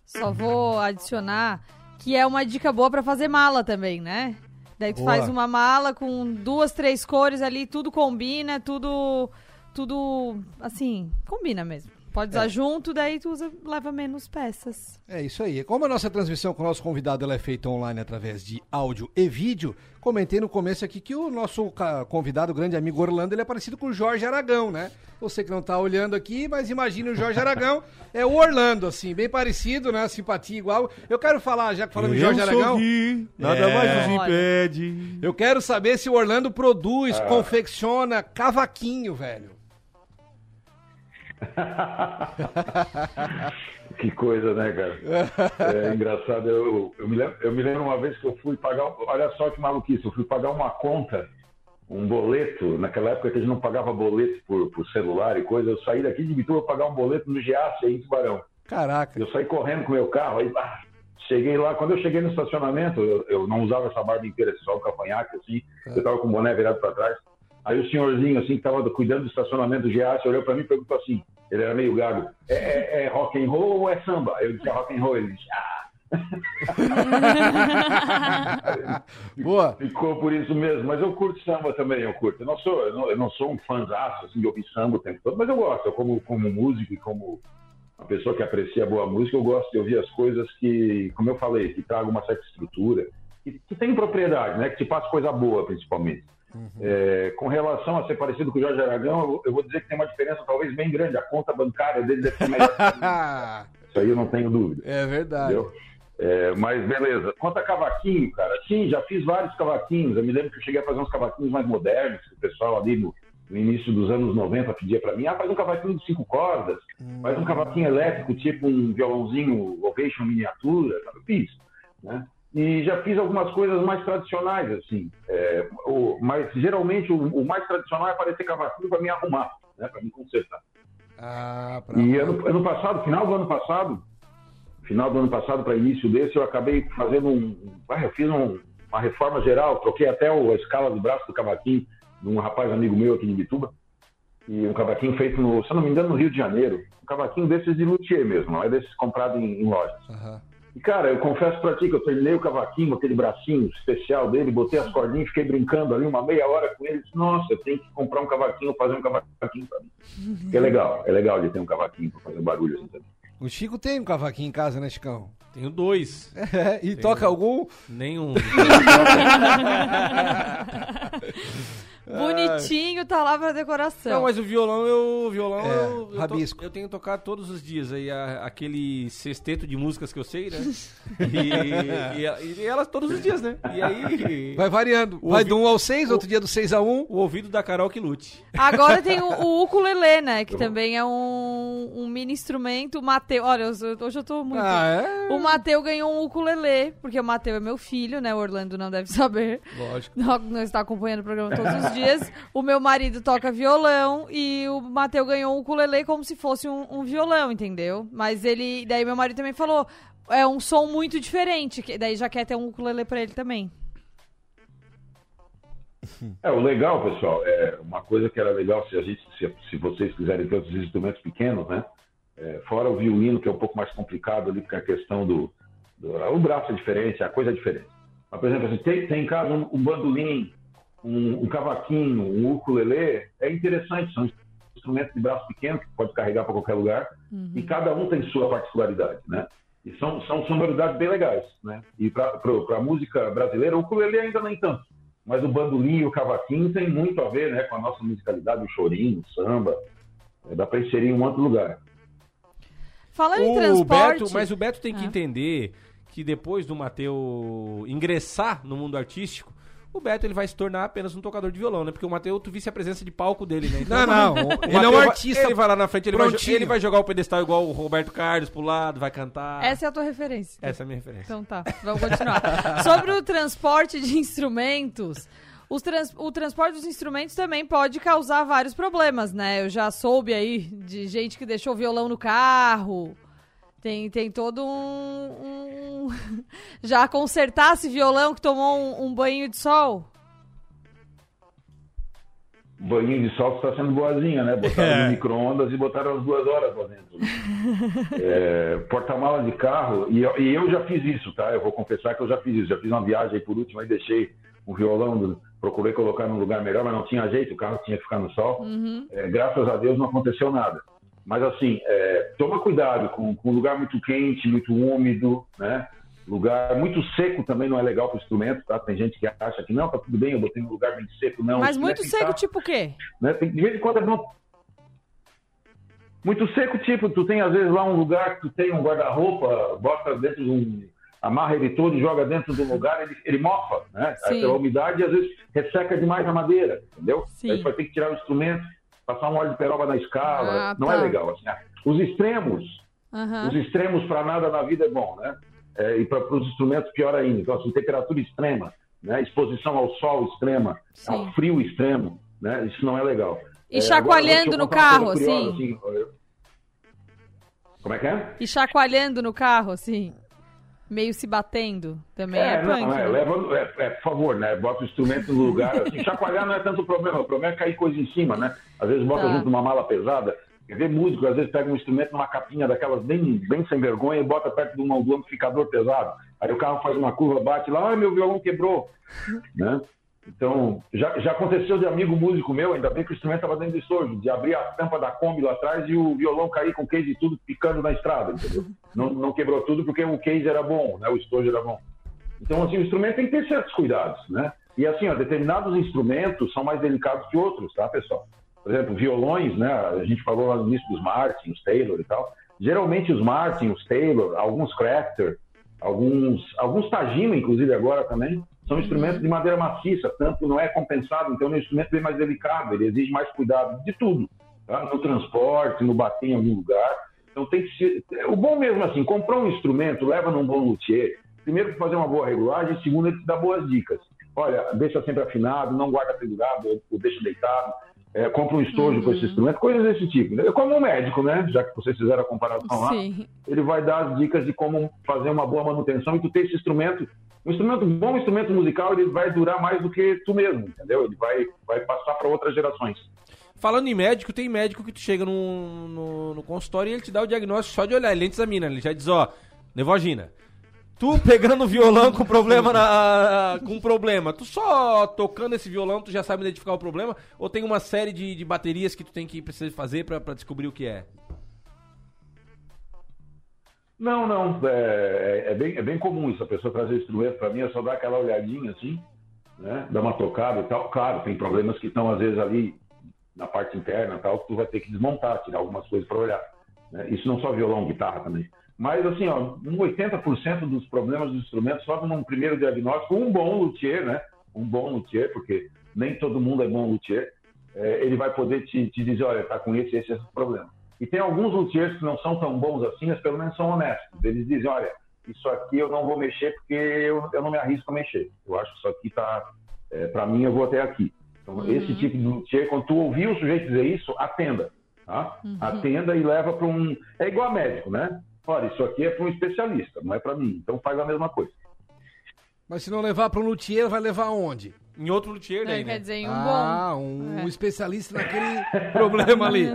Só vou adicionar que é uma dica boa pra fazer mala também, né? Daí tu Boa. faz uma mala com duas, três cores ali, tudo combina, tudo. Tudo. Assim, combina mesmo. Pode usar É. junto, daí tu usa, leva menos peças. É isso aí. Como a nossa transmissão com o nosso convidado ela é feita online através de áudio e vídeo, comentei no começo aqui que o nosso convidado, o grande amigo Orlando, ele é parecido com o Jorge Aragão, né? Você que não tá olhando aqui, mas imagine o Jorge Aragão, é o Orlando, assim, bem parecido, né? Simpatia igual. Eu quero falar, já que falando de Jorge Aragão. nada mais nos impede. Eu quero saber se o Orlando produz, Ah. confecciona cavaquinho, velho. Que coisa, né, cara? É engraçado. Eu, eu, me lembro, eu me lembro uma vez que eu fui pagar. Olha só que maluquice. Eu fui pagar uma conta, um boleto. Naquela época que a gente não pagava boleto por, por celular e coisa. Eu saí daqui de Vitor para pagar um boleto no Giasse, aí em Tubarão. Caraca. Eu saí correndo com o meu carro. Aí, ah, cheguei lá. Quando eu cheguei no estacionamento, eu, eu não usava essa barba inteira, só o cavanhaque, assim. Eu tava com o boné virado para trás. Aí o senhorzinho, assim, que tava cuidando do estacionamento do Giasse, olhou para mim e perguntou assim: ele era meio gago, é, é, é rock and roll ou é samba? Eu disse: é rock and roll. Ele disse: ah. Boa. Ficou por isso mesmo, mas eu curto samba também, eu curto. Eu não sou, eu não, eu não sou um fãzaço assim, de ouvir samba o tempo todo, mas eu gosto. Eu como, como músico e como uma pessoa que aprecia boa música, eu gosto de ouvir as coisas que, como eu falei, que tragam uma certa estrutura, que, que tem propriedade, né? Que te passa coisa boa, principalmente. É, com relação a ser parecido com o Jorge Aragão, eu, vou dizer que tem uma diferença talvez bem grande. A conta bancária dele deve ser melhor. Isso aí eu não tenho dúvida. É verdade. É, mas beleza. Quanto a cavaquinho, cara, sim, já fiz vários cavaquinhos. Eu me lembro que eu cheguei a fazer uns cavaquinhos mais modernos, que o pessoal ali no, no início dos anos 90 pedia para mim, ah, faz um cavaquinho de cinco cordas, faz um cavaquinho elétrico, tipo um violãozinho Ovation miniatura, eu fiz, né? E já fiz algumas coisas mais tradicionais, assim. É, o, mas geralmente o, o mais tradicional é aparecer cavaquinho para me arrumar, né? Para me consertar. Ah. E ano, ano passado, final do ano passado, final do ano passado para início desse, eu acabei fazendo um. ah, eu fiz um- uma reforma geral, troquei até o- a escala do braço do cavaquinho de um rapaz amigo meu aqui de Bituba. E um cavaquinho feito, no, se eu não me engano, no Rio de Janeiro. Um cavaquinho desses de luthier mesmo, não é desses comprados em, em lojas. E, cara, eu confesso pra ti que eu terminei o cavaquinho, aquele bracinho especial dele, botei as cordinhas, fiquei brincando ali uma meia hora com ele. Disse, Nossa, eu tenho que comprar um cavaquinho, fazer um cavaquinho pra mim. Que é legal, é legal de ter um cavaquinho pra fazer barulho assim também. O Chico tem um cavaquinho em casa, né, Chicão? Tenho dois. É, e Tenho- toca algum? Nenhum. Bonitinho, tá lá pra decoração. Não, mas o violão, eu, o violão É, eu, eu, to- rabisco. eu tenho tocado todos os dias aí, a- aquele sexteto de músicas que eu sei, né? E, e- e elas todos os dias, né? E aí. Vai variando. Vai ouvi- do 1 ao 6, outro dia do 6 a 1. O ouvido da Carol que lute. Agora tem o, o ukulele, né? Que também é um, um mini instrumento. O Mateu, olha, eu- hoje eu tô muito. Ah, é? O Mateu ganhou um ukulele, porque o Mateu é meu filho, né? O Orlando não deve saber. Lógico. Não, não está acompanhando o programa todos os dias. O meu marido toca violão e o Mateu ganhou um ukulele como se fosse um, um violão, entendeu? Mas ele. Daí meu marido também falou. É um som muito diferente. que daí já quer ter um ukulele pra ele também. É, o legal, pessoal, é uma coisa que era legal se a gente, se, se vocês quiserem ter outros instrumentos pequenos, né? É, fora o violino, que é um pouco mais complicado ali, porque a questão do, do- O braço é diferente, a coisa é diferente. Mas, por exemplo, assim, tem, tem em casa um, um bandolim, um, um cavaquinho, um ukulele, é interessante, são instrumentos de braço pequeno que pode carregar para qualquer lugar, e cada um tem sua particularidade, né? E são, são sonoridades bem legais, né? E para a música brasileira, o ukulele ainda nem tanto. Mas o bandolim e o cavaquinho tem muito a ver né, com a nossa musicalidade, o chorinho, o samba. É, dá para inserir em um outro lugar. Falando em O transporte. Beto, mas o Beto tem que Ah. entender que depois do Mateu ingressar no mundo artístico, o Beto ele vai se tornar apenas um tocador de violão, né? Porque o Mateu, tu visse a presença de palco dele, né? Não, não, o ele Mateu é um vai- artista Ele vai lá na frente, ele vai, ele vai jogar o pedestal igual o Roberto Carlos pro lado, vai cantar. Essa é a tua referência. Essa é a minha referência. Então tá, vamos continuar. Sobre o transporte de instrumentos, os trans- o transporte dos instrumentos também pode causar vários problemas, né? Eu já soube aí de gente que deixou o violão no carro. Tem, tem todo um, um- Já consertasse violão que tomou um, um banho de sol? Banhinho de sol está sendo boazinha, né? Botaram no micro-ondas e botaram as duas horas lá dentro. né? É, Porta-mala de carro, e eu, e eu já fiz isso, tá? Eu vou confessar que eu já fiz isso. Já fiz uma viagem aí por último, aí deixei o violão, do- procurei colocar num lugar melhor, mas não tinha jeito, o carro tinha que ficar no sol. Uhum. É, graças a Deus não aconteceu nada. Mas assim, é, toma cuidado com, com lugar muito quente, muito úmido, né? Lugar muito seco também não é legal para o instrumento, tá? Tem gente que acha que não, tá tudo bem, eu botei um lugar bem seco, não. Mas muito que seco, tá- tipo o quê? né? Tem- de vez em quando é bom. Muito seco, tipo, tu tem às vezes lá um lugar que tu tem um guarda-roupa, bota dentro de um. amarra ele todo e joga dentro do lugar, ele, ele mofa, né? Aí Sim. pela umidade às vezes resseca demais a madeira, entendeu? Sim. Aí tu vai ter que tirar o instrumento, passar um óleo de peroba na escala. Ah, não tá. é legal. Assim, ah, os extremos, Aham. os extremos para nada na vida é bom, né? É, e para os instrumentos pior ainda. Então, assim, temperatura extrema, né? exposição ao sol extrema, Sim. ao frio extremo, né? Isso não é legal. E É, chacoalhando agora, no carro, curiosa, assim? eu- Como é que é? E chacoalhando no carro, assim? Meio se batendo. Também é, É, punk. não, é, né? leva, é, é, por favor, né? Bota o instrumento no lugar. Assim, chacoalhar não é tanto problema, o problema é cair coisa em cima, né? Às vezes bota Tá. junto uma mala pesada. Quer ver músico, às vezes pega um instrumento numa capinha daquelas bem, bem sem vergonha e bota perto de um, do amplificador pesado. Aí o carro faz uma curva, bate lá, ai meu violão quebrou. né? Então, já, já aconteceu de amigo músico meu, ainda bem que o instrumento estava dentro do estojo, de abrir a tampa da Kombi lá atrás e o violão cair com o case e tudo picando na estrada, entendeu? Não, não quebrou tudo porque o case era bom, né? o estojo era bom. Então, assim, o instrumento tem que ter certos cuidados, né? E assim, ó, determinados instrumentos são mais delicados que outros, tá, pessoal? Por exemplo, violões, né? A gente falou lá no início dos Martin, os Taylor e tal. Geralmente os Martin, os Taylor, alguns Crafter, alguns, alguns Tajima, inclusive agora também, são instrumentos de madeira maciça, tanto não é compensado, então é um instrumento bem mais delicado, ele exige mais cuidado de tudo, tá? no transporte, no bater em algum lugar. Então tem que ser. O bom mesmo assim, comprar um instrumento, leva num bom luthier, primeiro para fazer uma boa regulagem, segundo ele te dá boas dicas. Olha, deixa sempre afinado, não guarda pendurado ou deixa deitado. É, compra um estojo com esse instrumento, coisas desse tipo. né? Como um médico, né? Já que vocês fizeram a comparação lá, Sim. ele vai dar as dicas de como fazer uma boa manutenção e tu ter esse instrumento. Um instrumento um bom instrumento musical, ele vai durar mais do que tu mesmo, entendeu? Ele vai, vai passar para outras gerações. Falando em médico, tem médico que tu chega no, no, no consultório e ele te dá o diagnóstico só de olhar. Ele examina, ele já diz, ó, nevogina. Tu pegando violão com problema na, com problema, tu só tocando esse violão, tu já sabe identificar o problema? Ou tem uma série de, de baterias que tu tem que precisar fazer pra descobrir o que é? Não, não. É, é- é bem, é bem comum isso. A pessoa trazer instrumento para mim é só dar aquela olhadinha assim, né? Dar uma tocada e tal. Claro, tem problemas que estão às vezes ali na parte interna tal, que tu vai ter que desmontar, tirar algumas coisas para olhar. né? Isso não só violão, guitarra também. Mas assim, ó, um 80% dos problemas dos instrumentos só num primeiro diagnóstico, um bom luthier, né? Um bom luthier, porque nem todo mundo é bom luthier, é, ele vai poder te, te dizer, olha, tá com esse, esse, esse problema. E tem alguns luthiers que não são tão bons assim, mas pelo menos são honestos. Eles dizem, olha, isso aqui eu não vou mexer porque eu, eu não me arrisco a mexer. Eu acho que isso aqui tá, é, para mim eu vou até aqui. Então, Uhum. esse tipo de luthier, quando tu ouvir o sujeito dizer isso, atenda. Tá? Uhum. Atenda e leva para um. É igual a médico, né? Olha, isso aqui é para um especialista, não é para mim. Então faz a mesma coisa. Mas se não levar para um luthier, vai levar aonde? Em outro luthier daí, quer né? dizer, em um ah, bom. um É. especialista naquele problema ali.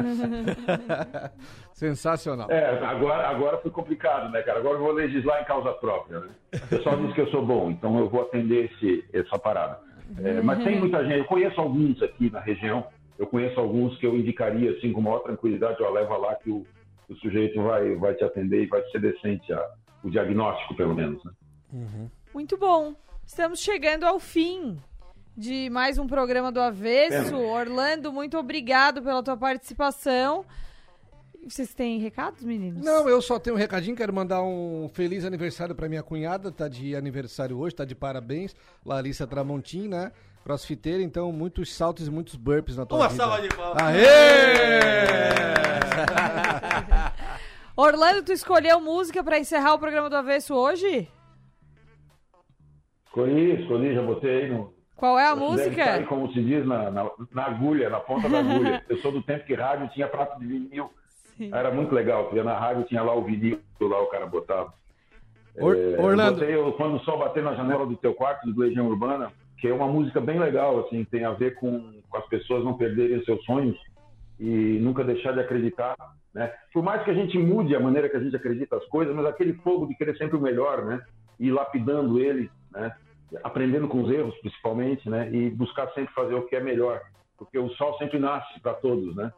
Sensacional. É, agora, agora foi complicado, né, cara? Agora eu vou legislar em causa própria, né? O pessoal diz que eu sou bom, então eu vou atender esse, essa parada. É, mas tem muita gente, eu conheço alguns aqui na região, eu conheço alguns que eu indicaria, assim, com maior tranquilidade, ó, leva lá que o, o sujeito vai, vai te atender e vai ser decente a, o diagnóstico, pelo menos, né? Muito bom. Estamos chegando ao fim de mais um programa do Avesso. Pena. Orlando, muito obrigado pela tua participação. Vocês têm recados, meninos? Não, eu só tenho um recadinho, quero mandar um feliz aniversário pra minha cunhada, tá de aniversário hoje, tá de parabéns, Larissa Tramontim, né? Crossfiteira, então muitos saltos e muitos burpees na tua Uma vida. salva de palmas. Aê! Orlando, tu escolheu música pra encerrar o programa do Avesso hoje? Escolhi, escolhi, já botei aí no. Qual é a Deve música? estar aí, como se diz, na, na, na agulha, na ponta da agulha. Eu sou do tempo que rádio tinha prato de vinil. Era muito legal. Ia na rádio, tinha lá o vinil, lá o cara botava. Or- É, Orlando. Eu botei o Quando o Sol Bater na Janela do Teu Quarto, do Legião Urbana, que é uma música bem legal, assim, tem a ver com, com as pessoas não perderem seus sonhos e nunca deixar de acreditar, né? Por mais que a gente mude a maneira que a gente acredita as coisas, mas aquele fogo de querer sempre o melhor, né? E lapidando ele, né? Aprendendo com os erros, principalmente, né? E buscar sempre fazer o que é melhor, porque o sol sempre nasce para todos, né?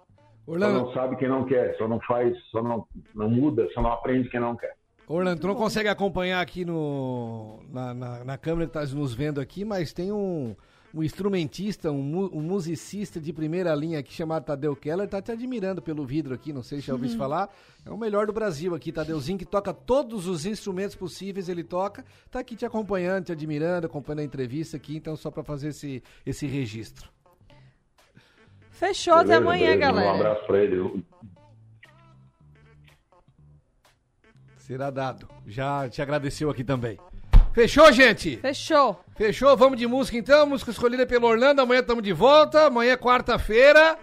Orlando. Só não sabe quem não quer, só não faz, só não, não muda, só não aprende quem não quer. Orlando, tu não consegue acompanhar aqui no, na, na, na câmera que tá nos vendo aqui, mas tem um, um instrumentista, um, mu- um musicista de primeira linha aqui chamado Tadeu Keller, tá te admirando pelo vidro aqui, não sei se já ouviu falar. É o melhor do Brasil aqui, Tadeuzinho, que toca todos os instrumentos possíveis, ele toca, tá aqui te acompanhando, te admirando, acompanhando a entrevista aqui, então só pra fazer esse, esse registro. Fechou, até Beleza, amanhã, beleza. galera. Um abraço para ele. Será dado. Já te agradeceu aqui também. Fechou, gente? Fechou. Fechou, vamos de música então. Música escolhida pelo Orlando. Amanhã estamos de volta. Amanhã é quarta-feira.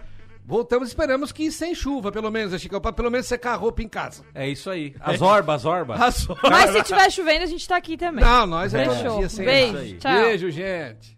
Voltamos, esperamos que sem chuva, pelo menos, né, Chicão? Pra pelo menos secar a roupa em casa. É isso aí. As orbas, as orbas. As orbas. Mas se tiver chovendo, a gente tá aqui também. Não, nós é todo Fechou. dia sem Beijo, tchau. Beijo, gente.